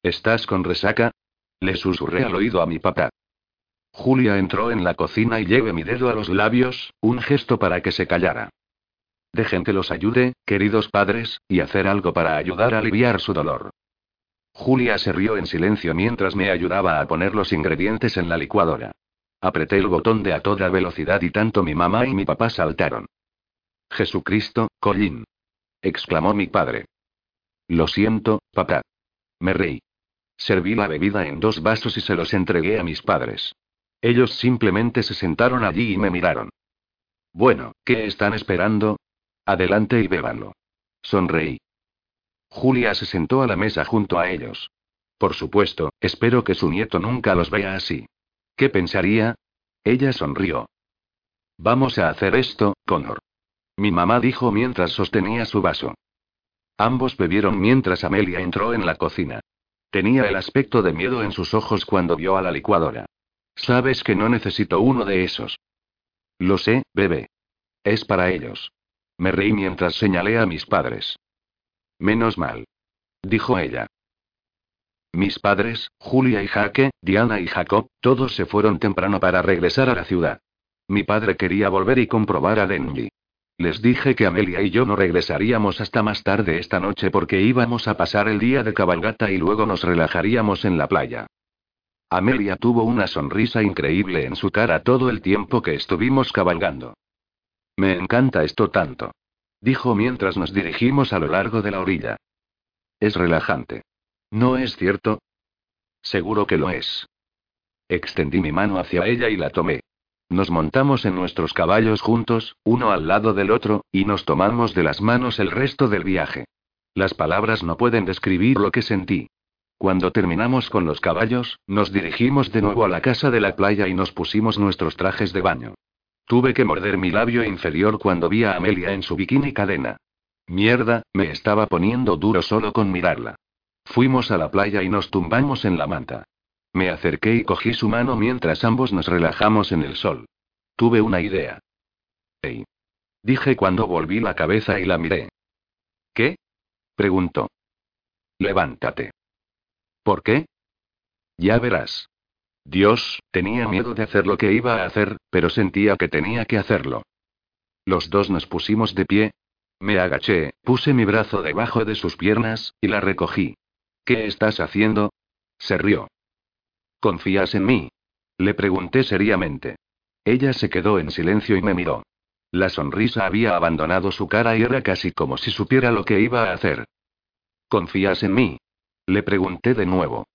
¿Estás con resaca? Le susurré al oído a mi papá. Julia entró en la cocina y llevé mi dedo a los labios, un gesto para que se callara. Dejen que los ayude, queridos padres, y hacer algo para ayudar a aliviar su dolor. Julia se rió en silencio mientras me ayudaba a poner los ingredientes en la licuadora. Apreté el botón de a toda velocidad y tanto mi mamá y mi papá saltaron. Jesucristo, Colin. exclamó mi padre. Lo siento, papá. Me reí. Serví la bebida en dos vasos y se los entregué a mis padres. Ellos simplemente se sentaron allí y me miraron. Bueno, ¿qué están esperando? Adelante y bébanlo. Sonreí. Julia se sentó a la mesa junto a ellos. Por supuesto, espero que su nieto nunca los vea así. ¿Qué pensaría? Ella sonrió. Vamos a hacer esto, Connor. Mi mamá dijo mientras sostenía su vaso. Ambos bebieron mientras Amelia entró en la cocina. Tenía el aspecto de miedo en sus ojos cuando vio a la licuadora. Sabes que no necesito uno de esos. Lo sé, bebé. Es para ellos. Me reí mientras señalé a mis padres. Menos mal. Dijo ella. Mis padres, Julia y Jaque, Diana y Jacob, todos se fueron temprano para regresar a la ciudad. Mi padre quería volver y comprobar a Denby. Les dije que Amelia y yo no regresaríamos hasta más tarde esta noche porque íbamos a pasar el día de cabalgata y luego nos relajaríamos en la playa. Amelia tuvo una sonrisa increíble en su cara todo el tiempo que estuvimos cabalgando. Me encanta esto tanto dijo mientras nos dirigimos a lo largo de la orilla. Es relajante. ¿No es cierto? Seguro que lo es. Extendí mi mano hacia ella y la tomé. Nos montamos en nuestros caballos juntos, uno al lado del otro, y nos tomamos de las manos el resto del viaje. Las palabras no pueden describir lo que sentí. Cuando terminamos con los caballos, nos dirigimos de nuevo a la casa de la playa y nos pusimos nuestros trajes de baño. Tuve que morder mi labio inferior cuando vi a Amelia en su bikini cadena. Mierda, me estaba poniendo duro solo con mirarla. Fuimos a la playa y nos tumbamos en la manta. Me acerqué y cogí su mano mientras ambos nos relajamos en el sol. Tuve una idea. Hey. Dije cuando volví la cabeza y la miré. ¿Qué? preguntó. Levántate. ¿Por qué? Ya verás. Dios, tenía miedo de hacer lo que iba a hacer, pero sentía que tenía que hacerlo. Los dos nos pusimos de pie. Me agaché, puse mi brazo debajo de sus piernas, y la recogí. ¿Qué estás haciendo? Se rió. ¿Confías en mí? Le pregunté seriamente. Ella se quedó en silencio y me miró. La sonrisa había abandonado su cara y era casi como si supiera lo que iba a hacer. ¿Confías en mí? Le pregunté de nuevo.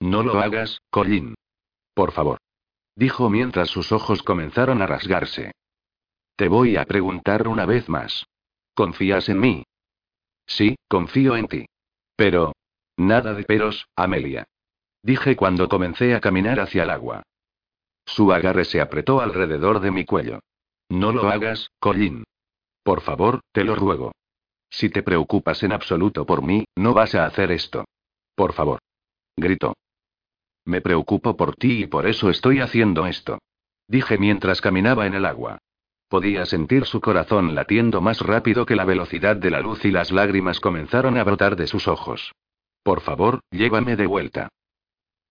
No lo hagas, Colin. Por favor. Dijo mientras sus ojos comenzaron a rasgarse. Te voy a preguntar una vez más. ¿Confías en mí? Sí, confío en ti. Pero... Nada de peros, Amelia. Dije cuando comencé a caminar hacia el agua. Su agarre se apretó alrededor de mi cuello. No lo hagas, Colin. Por favor, te lo ruego. Si te preocupas en absoluto por mí, no vas a hacer esto. Por favor. Gritó. Me preocupo por ti y por eso estoy haciendo esto. Dije mientras caminaba en el agua. Podía sentir su corazón latiendo más rápido que la velocidad de la luz y las lágrimas comenzaron a brotar de sus ojos. Por favor, llévame de vuelta.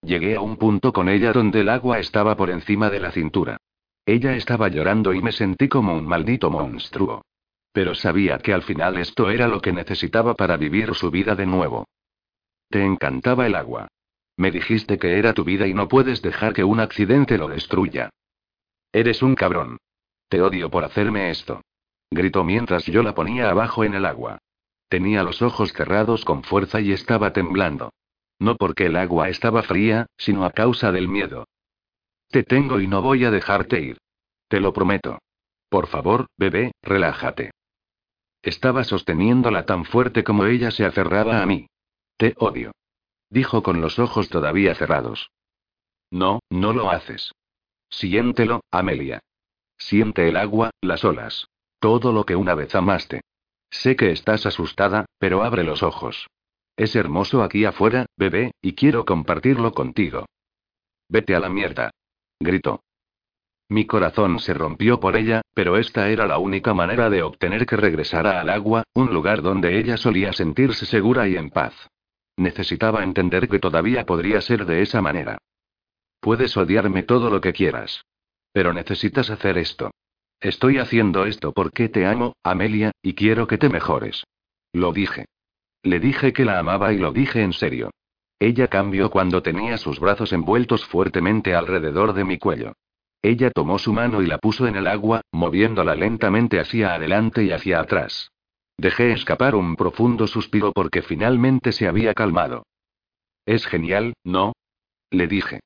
Llegué a un punto con ella donde el agua estaba por encima de la cintura. Ella estaba llorando y me sentí como un maldito monstruo. Pero sabía que al final esto era lo que necesitaba para vivir su vida de nuevo. Te encantaba el agua. Me dijiste que era tu vida y no puedes dejar que un accidente lo destruya. Eres un cabrón. Te odio por hacerme esto. Gritó mientras yo la ponía abajo en el agua. Tenía los ojos cerrados con fuerza y estaba temblando. No porque el agua estaba fría, sino a causa del miedo. Te tengo y no voy a dejarte ir. Te lo prometo. Por favor, bebé, relájate. Estaba sosteniéndola tan fuerte como ella se aferraba a mí. Te odio. Dijo con los ojos todavía cerrados. No, no lo haces. Siéntelo, Amelia. Siente el agua, las olas. Todo lo que una vez amaste. Sé que estás asustada, pero abre los ojos. Es hermoso aquí afuera, bebé, y quiero compartirlo contigo. Vete a la mierda. Gritó. Mi corazón se rompió por ella, pero esta era la única manera de obtener que regresara al agua, un lugar donde ella solía sentirse segura y en paz. Necesitaba entender que todavía podría ser de esa manera. Puedes odiarme todo lo que quieras. Pero necesitas hacer esto. Estoy haciendo esto porque te amo, Amelia, y quiero que te mejores. Lo dije. Le dije que la amaba y lo dije en serio. Ella cambió cuando tenía sus brazos envueltos fuertemente alrededor de mi cuello. Ella tomó su mano y la puso en el agua, moviéndola lentamente hacia adelante y hacia atrás. Dejé escapar un profundo suspiro porque finalmente se había calmado. Es genial, ¿no? Le dije.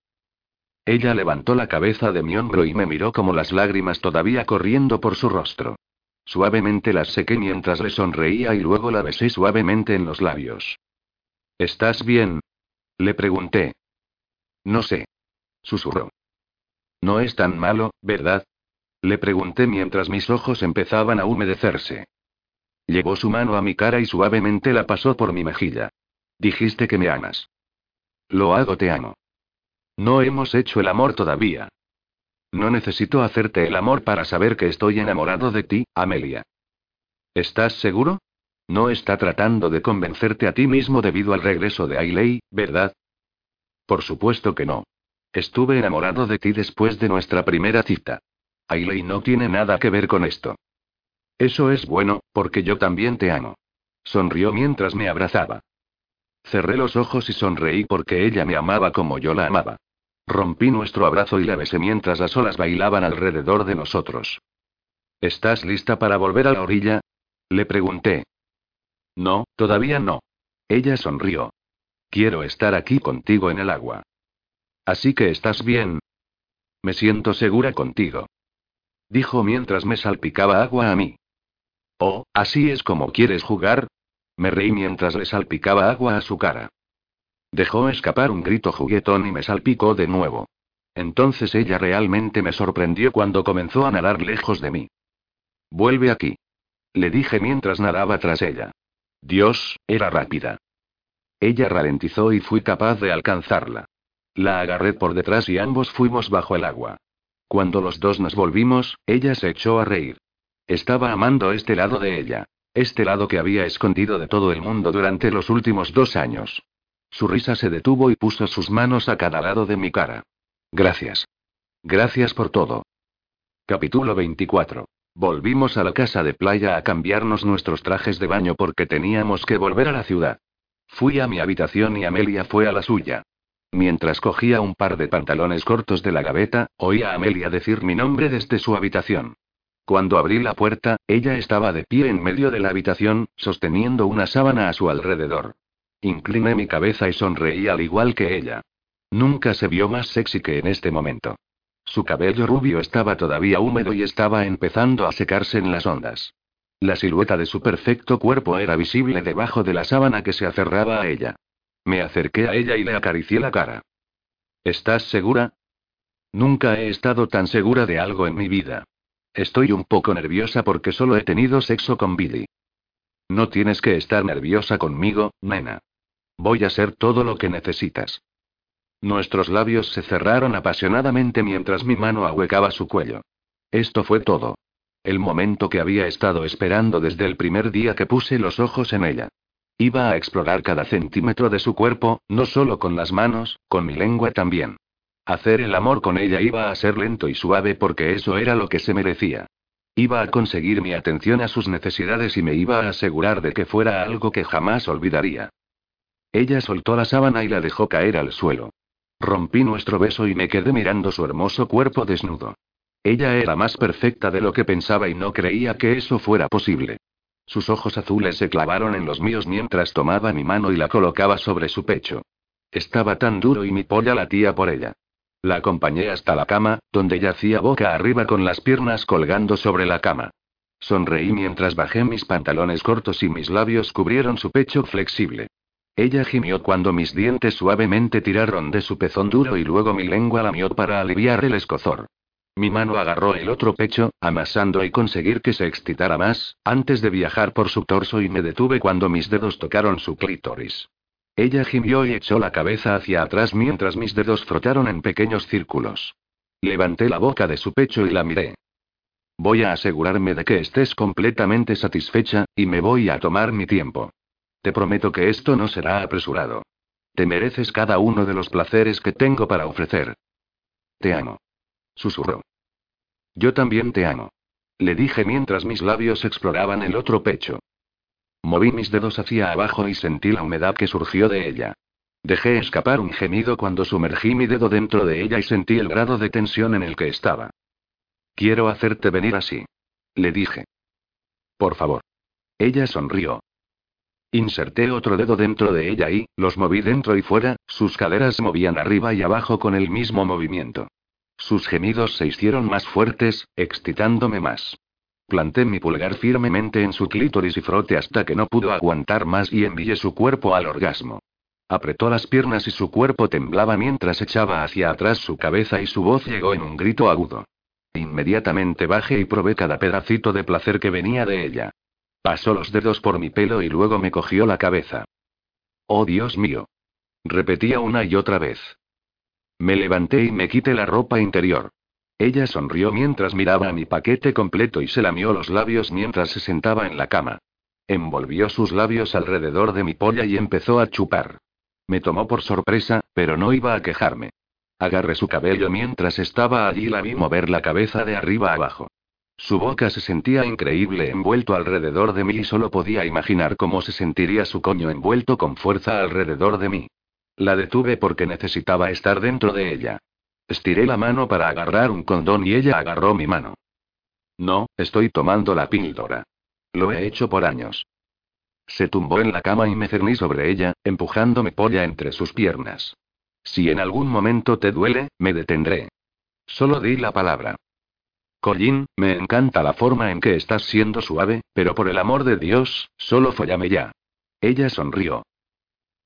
Ella levantó la cabeza de mi hombro y me miró como las lágrimas todavía corriendo por su rostro. Suavemente las sequé mientras le sonreía y luego la besé suavemente en los labios. ¿Estás bien? Le pregunté. No sé. Susurró. No es tan malo, ¿verdad? Le pregunté mientras mis ojos empezaban a humedecerse. Llevó su mano a mi cara y suavemente la pasó por mi mejilla. Dijiste que me amas. Lo hago, te amo. No hemos hecho el amor todavía. No necesito hacerte el amor para saber que estoy enamorado de ti, Amelia. ¿Estás seguro? No está tratando de convencerte a ti mismo debido al regreso de Ailey, ¿verdad? Por supuesto que no. Estuve enamorado de ti después de nuestra primera cita. Ailey no tiene nada que ver con esto. Eso es bueno, porque yo también te amo. Sonrió mientras me abrazaba. Cerré los ojos y sonreí porque ella me amaba como yo la amaba. Rompí nuestro abrazo y la besé mientras las olas bailaban alrededor de nosotros. ¿Estás lista para volver a la orilla? Le pregunté. No, todavía no. Ella sonrió. Quiero estar aquí contigo en el agua. Así que estás bien. Me siento segura contigo. Dijo mientras me salpicaba agua a mí. Oh, ¿así es como quieres jugar? Me reí mientras le salpicaba agua a su cara. Dejó escapar un grito juguetón y me salpicó de nuevo. Entonces ella realmente me sorprendió cuando comenzó a nadar lejos de mí. Vuelve aquí. Le dije mientras nadaba tras ella. Dios, era rápida. Ella ralentizó y fui capaz de alcanzarla. La agarré por detrás y ambos fuimos bajo el agua. Cuando los dos nos volvimos, ella se echó a reír. Estaba amando este lado de ella. Este lado que había escondido de todo el mundo durante los últimos dos años. Su risa se detuvo y puso sus manos a cada lado de mi cara. Gracias. Gracias por todo. Capítulo 24. Volvimos a la casa de playa a cambiarnos nuestros trajes de baño porque teníamos que volver a la ciudad. Fui a mi habitación y Amelia fue a la suya. Mientras cogía un par de pantalones cortos de la gaveta, oí a Amelia decir mi nombre desde su habitación. Cuando abrí la puerta, ella estaba de pie en medio de la habitación, sosteniendo una sábana a su alrededor. Incliné mi cabeza y sonreí al igual que ella. Nunca se vio más sexy que en este momento. Su cabello rubio estaba todavía húmedo y estaba empezando a secarse en las ondas. La silueta de su perfecto cuerpo era visible debajo de la sábana que se aferraba a ella. Me acerqué a ella y le acaricié la cara. ¿Estás segura? Nunca he estado tan segura de algo en mi vida. Estoy un poco nerviosa porque solo he tenido sexo con Billy. No tienes que estar nerviosa conmigo, nena. Voy a ser todo lo que necesitas. Nuestros labios se cerraron apasionadamente mientras mi mano ahuecaba su cuello. Esto fue todo. El momento que había estado esperando desde el primer día que puse los ojos en ella. Iba a explorar cada centímetro de su cuerpo, no solo con las manos, con mi lengua también. Hacer el amor con ella iba a ser lento y suave porque eso era lo que se merecía. Iba a conseguir mi atención a sus necesidades y me iba a asegurar de que fuera algo que jamás olvidaría. Ella soltó la sábana y la dejó caer al suelo. Rompí nuestro beso y me quedé mirando su hermoso cuerpo desnudo. Ella era más perfecta de lo que pensaba y no creía que eso fuera posible. Sus ojos azules se clavaron en los míos mientras tomaba mi mano y la colocaba sobre su pecho. Estaba tan duro y mi polla latía por ella. La acompañé hasta la cama, donde yacía boca arriba con las piernas colgando sobre la cama. Sonreí mientras bajé mis pantalones cortos y mis labios cubrieron su pecho flexible. Ella gimió cuando mis dientes suavemente tiraron de su pezón duro y luego mi lengua lamió para aliviar el escozor. Mi mano agarró el otro pecho, amasando y conseguir que se excitara más, antes de viajar por su torso y me detuve cuando mis dedos tocaron su clítoris. Ella gimió y echó la cabeza hacia atrás mientras mis dedos frotaron en pequeños círculos. Levanté la boca de su pecho y la miré. Voy a asegurarme de que estés completamente satisfecha, y me voy a tomar mi tiempo. Te prometo que esto no será apresurado. Te mereces cada uno de los placeres que tengo para ofrecer. Te amo. Susurró. Yo también te amo. Le dije mientras mis labios exploraban el otro pecho. Moví mis dedos hacia abajo y sentí la humedad que surgió de ella. Dejé escapar un gemido cuando sumergí mi dedo dentro de ella y sentí el grado de tensión en el que estaba. Quiero hacerte venir así. Le dije. Por favor. Ella sonrió. Inserté otro dedo dentro de ella y, los moví dentro y fuera, sus caderas movían arriba y abajo con el mismo movimiento. Sus gemidos se hicieron más fuertes, excitándome más. Planté mi pulgar firmemente en su clítoris y frote hasta que no pudo aguantar más y envié su cuerpo al orgasmo. Apretó las piernas y su cuerpo temblaba mientras echaba hacia atrás su cabeza y su voz llegó en un grito agudo. Inmediatamente bajé y probé cada pedacito de placer que venía de ella. Pasó los dedos por mi pelo y luego me cogió la cabeza. Oh Dios mío. Repetía una y otra vez. Me levanté y me quité la ropa interior. Ella sonrió mientras miraba mi paquete completo y se lamió los labios mientras se sentaba en la cama. Envolvió sus labios alrededor de mi polla y empezó a chupar. Me tomó por sorpresa, pero no iba a quejarme. Agarré su cabello mientras estaba allí y la vi mover la cabeza de arriba a abajo. Su boca se sentía increíble envuelto alrededor de mí y solo podía imaginar cómo se sentiría su coño envuelto con fuerza alrededor de mí. La detuve porque necesitaba estar dentro de ella. Estiré la mano para agarrar un condón y ella agarró mi mano. No, estoy tomando la píldora. Lo he hecho por años. Se tumbó en la cama y me cerní sobre ella, empujándome polla entre sus piernas. Si en algún momento te duele, me detendré. Solo di la palabra. Collín, me encanta la forma en que estás siendo suave, pero por el amor de Dios, solo follame ya. Ella sonrió.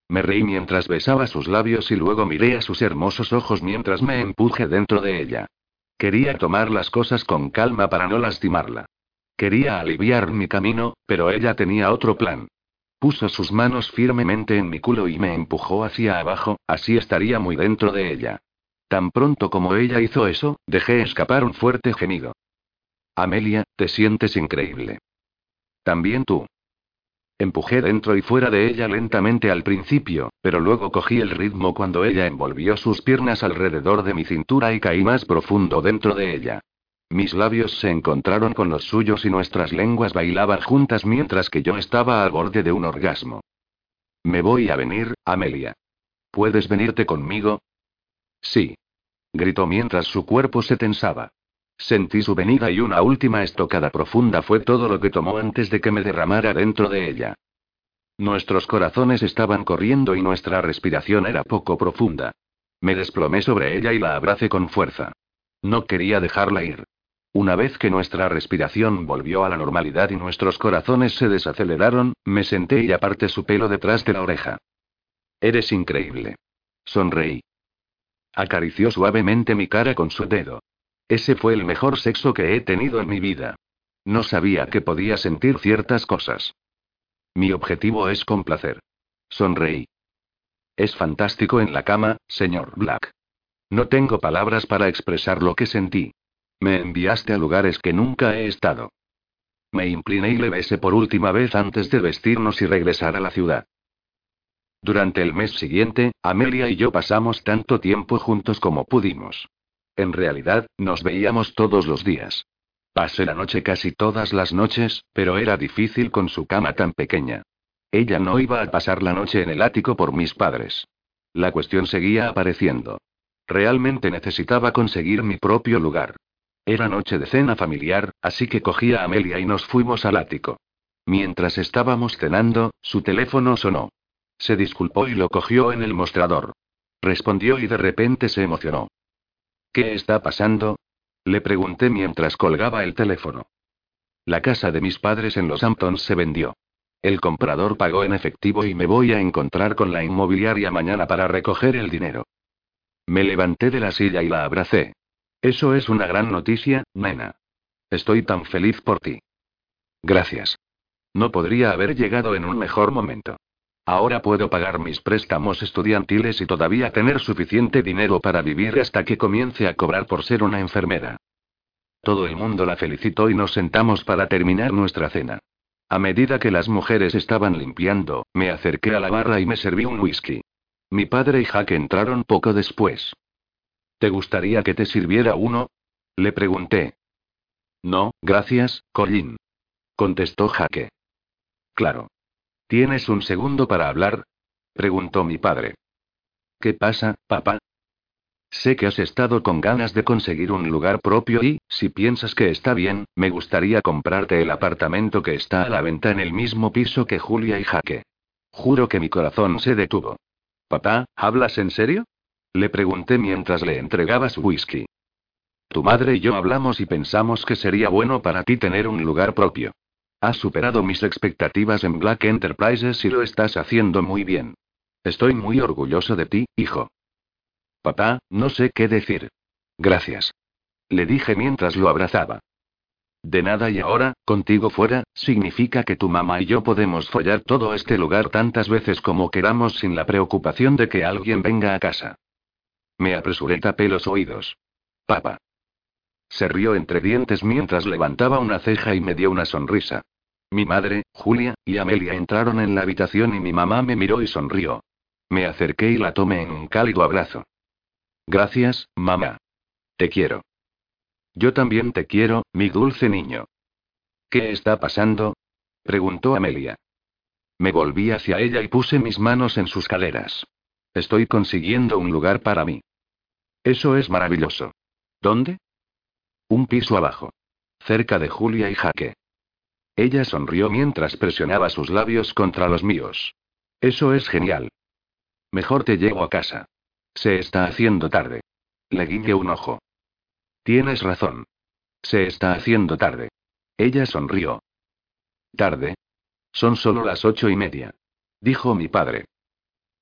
Me reí mientras besaba sus labios y luego miré a sus hermosos ojos mientras me empuje dentro de ella. Quería tomar las cosas con calma para no lastimarla. Quería aliviar mi camino, pero ella tenía otro plan. Puso sus manos firmemente en mi culo y me empujó hacia abajo, así estaría muy dentro de ella. Tan pronto como ella hizo eso, dejé escapar un fuerte gemido. Amelia, te sientes increíble. También tú. Empujé dentro y fuera de ella lentamente al principio, pero luego cogí el ritmo cuando ella envolvió sus piernas alrededor de mi cintura y caí más profundo dentro de ella. Mis labios se encontraron con los suyos y nuestras lenguas bailaban juntas mientras que yo estaba al borde de un orgasmo. Me voy a venir, Amelia. ¿Puedes venirte conmigo? Sí. Gritó mientras su cuerpo se tensaba. Sentí su venida y una última estocada profunda fue todo lo que tomó antes de que me derramara dentro de ella. Nuestros corazones estaban corriendo y nuestra respiración era poco profunda. Me desplomé sobre ella y la abracé con fuerza. No quería dejarla ir. Una vez que nuestra respiración volvió a la normalidad y nuestros corazones se desaceleraron, me senté y aparté su pelo detrás de la oreja. Eres increíble. Sonreí. Acarició suavemente mi cara con su dedo. Ese fue el mejor sexo que he tenido en mi vida. No sabía que podía sentir ciertas cosas. Mi objetivo es complacer. Sonreí. Es fantástico en la cama, señor Black. No tengo palabras para expresar lo que sentí. Me enviaste a lugares que nunca he estado. Me incliné y le besé por última vez antes de vestirnos y regresar a la ciudad. Durante el mes siguiente, Amelia y yo pasamos tanto tiempo juntos como pudimos. En realidad, nos veíamos todos los días. Pasé la noche casi todas las noches, pero era difícil con su cama tan pequeña. Ella no iba a pasar la noche en el ático por mis padres. La cuestión seguía apareciendo. Realmente necesitaba conseguir mi propio lugar. Era noche de cena familiar, así que cogí a Amelia y nos fuimos al ático. Mientras estábamos cenando, su teléfono sonó. Se disculpó y lo cogió en el mostrador. Respondió y de repente se emocionó. ¿Qué está pasando? Le pregunté mientras colgaba el teléfono. La casa de mis padres en Los Hamptons se vendió. El comprador pagó en efectivo y me voy a encontrar con la inmobiliaria mañana para recoger el dinero. Me levanté de la silla y la abracé. Eso es una gran noticia, nena. Estoy tan feliz por ti. Gracias. No podría haber llegado en un mejor momento. Ahora puedo pagar mis préstamos estudiantiles y todavía tener suficiente dinero para vivir hasta que comience a cobrar por ser una enfermera. Todo el mundo la felicitó y nos sentamos para terminar nuestra cena. A medida que las mujeres estaban limpiando, me acerqué a la barra y me serví un whisky. Mi padre y Jack entraron poco después. ¿Te gustaría que te sirviera uno? Le pregunté. No, gracias, Colin. Contestó Jaque. Claro. ¿Tienes un segundo para hablar? Preguntó mi padre. ¿Qué pasa, papá? Sé que has estado con ganas de conseguir un lugar propio y, si piensas que está bien, me gustaría comprarte el apartamento que está a la venta en el mismo piso que Julia y Jaque. Juro que mi corazón se detuvo. Papá, ¿hablas en serio? Le pregunté mientras le entregaba su whisky. Tu madre y yo hablamos y pensamos que sería bueno para ti tener un lugar propio. Has superado mis expectativas en Black Enterprises y lo estás haciendo muy bien. Estoy muy orgulloso de ti, hijo. Papá, no sé qué decir. Gracias. Le dije mientras lo abrazaba. De nada y ahora, contigo fuera, significa que tu mamá y yo podemos follar todo este lugar tantas veces como queramos sin la preocupación de que alguien venga a casa. Me apresuré tapé los oídos. Papá. Se rió entre dientes mientras levantaba una ceja y me dio una sonrisa. Mi madre, Julia, y Amelia entraron en la habitación y mi mamá me miró y sonrió. Me acerqué y la tomé en un cálido abrazo. Gracias, mamá. Te quiero. Yo también te quiero, mi dulce niño. ¿Qué está pasando? preguntó Amelia. Me volví hacia ella y puse mis manos en sus caderas. Estoy consiguiendo un lugar para mí. Eso es maravilloso. ¿Dónde? Un piso abajo. Cerca de Julia y Jaque. Ella sonrió mientras presionaba sus labios contra los míos. Eso es genial. Mejor te llevo a casa. Se está haciendo tarde. Le guiñé un ojo. Tienes razón. Se está haciendo tarde. Ella sonrió. ¿Tarde? Son solo las ocho y media. Dijo mi padre.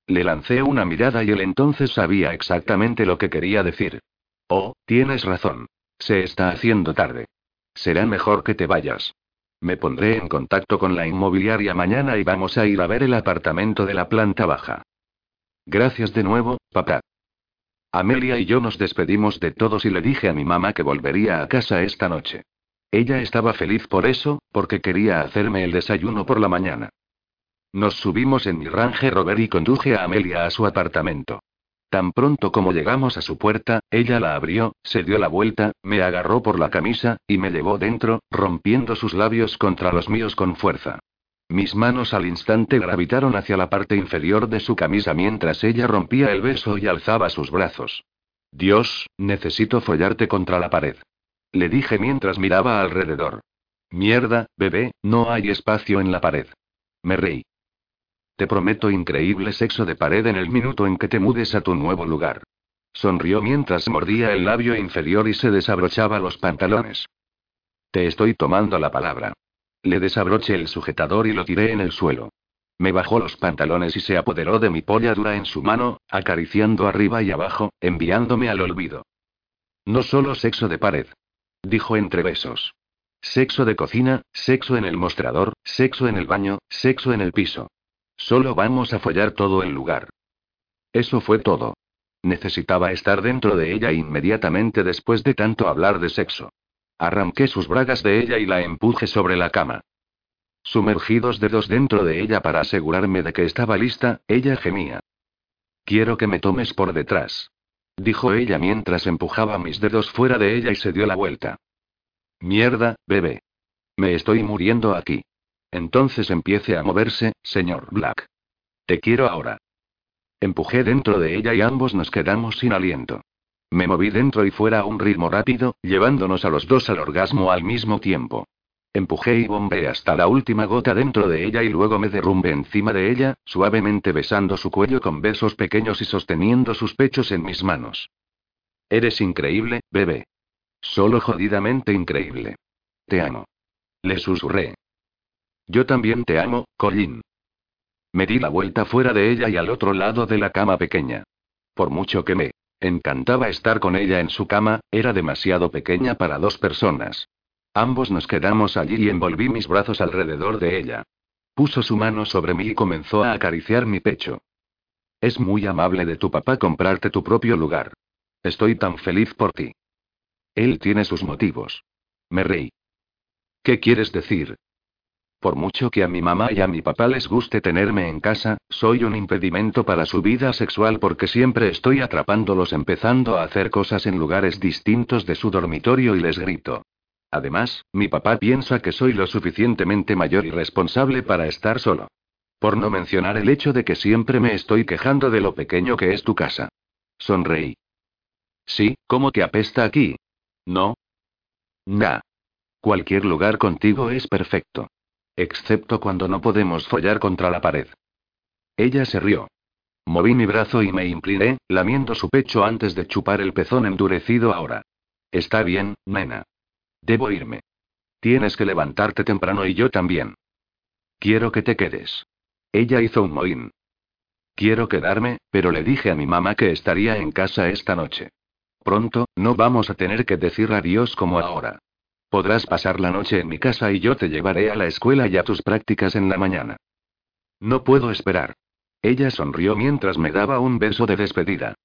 Le lancé una mirada y él entonces sabía exactamente lo que quería decir. Oh, tienes razón. Se está haciendo tarde. Será mejor que te vayas. Me pondré en contacto con la inmobiliaria mañana y vamos a ir a ver el apartamento de la planta baja. Gracias de nuevo, papá. Amelia y yo nos despedimos de todos y le dije a mi mamá que volvería a casa esta noche. Ella estaba feliz por eso, porque quería hacerme el desayuno por la mañana. Nos subimos en mi Range Rover y conduje a Amelia a su apartamento. Tan pronto como llegamos a su puerta, ella la abrió, se dio la vuelta, me agarró por la camisa, y me llevó dentro, rompiendo sus labios contra los míos con fuerza. Mis manos al instante gravitaron hacia la parte inferior de su camisa mientras ella rompía el beso y alzaba sus brazos. Dios, necesito follarte contra la pared. Le dije mientras miraba alrededor. Mierda, bebé, no hay espacio en la pared. Me reí. Te prometo increíble sexo de pared en el minuto en que te mudes a tu nuevo lugar. Sonrió mientras mordía el labio inferior y se desabrochaba los pantalones. Te estoy tomando la palabra. Le desabroché el sujetador y lo tiré en el suelo. Me bajó los pantalones y se apoderó de mi polla dura en su mano, acariciando arriba y abajo, enviándome al olvido. No solo sexo de pared. Dijo entre besos. Sexo de cocina, sexo en el mostrador, sexo en el baño, sexo en el piso. Solo vamos a follar todo el lugar. Eso fue todo. Necesitaba estar dentro de ella inmediatamente después de tanto hablar de sexo. Arranqué sus bragas de ella y la empuje sobre la cama. Sumergidos dedos dentro de ella para asegurarme de que estaba lista, ella gemía. Quiero que me tomes por detrás. Dijo ella mientras empujaba mis dedos fuera de ella y se dio la vuelta. Mierda, bebé. Me estoy muriendo aquí. Entonces empiece a moverse, señor Black. Te quiero ahora. Empujé dentro de ella y ambos nos quedamos sin aliento. Me moví dentro y fuera a un ritmo rápido, llevándonos a los dos al orgasmo al mismo tiempo. Empujé y bombeé hasta la última gota dentro de ella y luego me derrumbé encima de ella, suavemente besando su cuello con besos pequeños y sosteniendo sus pechos en mis manos. Eres increíble, bebé. Solo jodidamente increíble. Te amo. Le susurré. Yo también te amo, Colin. Me di la vuelta fuera de ella y al otro lado de la cama pequeña. Por mucho que me encantaba estar con ella en su cama, era demasiado pequeña para dos personas. Ambos nos quedamos allí y envolví mis brazos alrededor de ella. Puso su mano sobre mí y comenzó a acariciar mi pecho. Es muy amable de tu papá comprarte tu propio lugar. Estoy tan feliz por ti. Él tiene sus motivos. Me reí. ¿Qué quieres decir? Por mucho que a mi mamá y a mi papá les guste tenerme en casa, soy un impedimento para su vida sexual porque siempre estoy atrapándolos empezando a hacer cosas en lugares distintos de su dormitorio y les grito. Además, mi papá piensa que soy lo suficientemente mayor y responsable para estar solo. Por no mencionar el hecho de que siempre me estoy quejando de lo pequeño que es tu casa. Sonreí. Sí, ¿cómo que apesta aquí? No. Nah. Cualquier lugar contigo es perfecto. Excepto cuando no podemos follar contra la pared. Ella se rió. Moví mi brazo y me incliné, lamiendo su pecho antes de chupar el pezón endurecido ahora. Está bien, nena. Debo irme. Tienes que levantarte temprano y yo también. Quiero que te quedes. Ella hizo un mohín. Quiero quedarme, pero le dije a mi mamá que estaría en casa esta noche. Pronto, no vamos a tener que decir adiós como ahora. Podrás pasar la noche en mi casa y yo te llevaré a la escuela y a tus prácticas en la mañana. No puedo esperar. Ella sonrió mientras me daba un beso de despedida.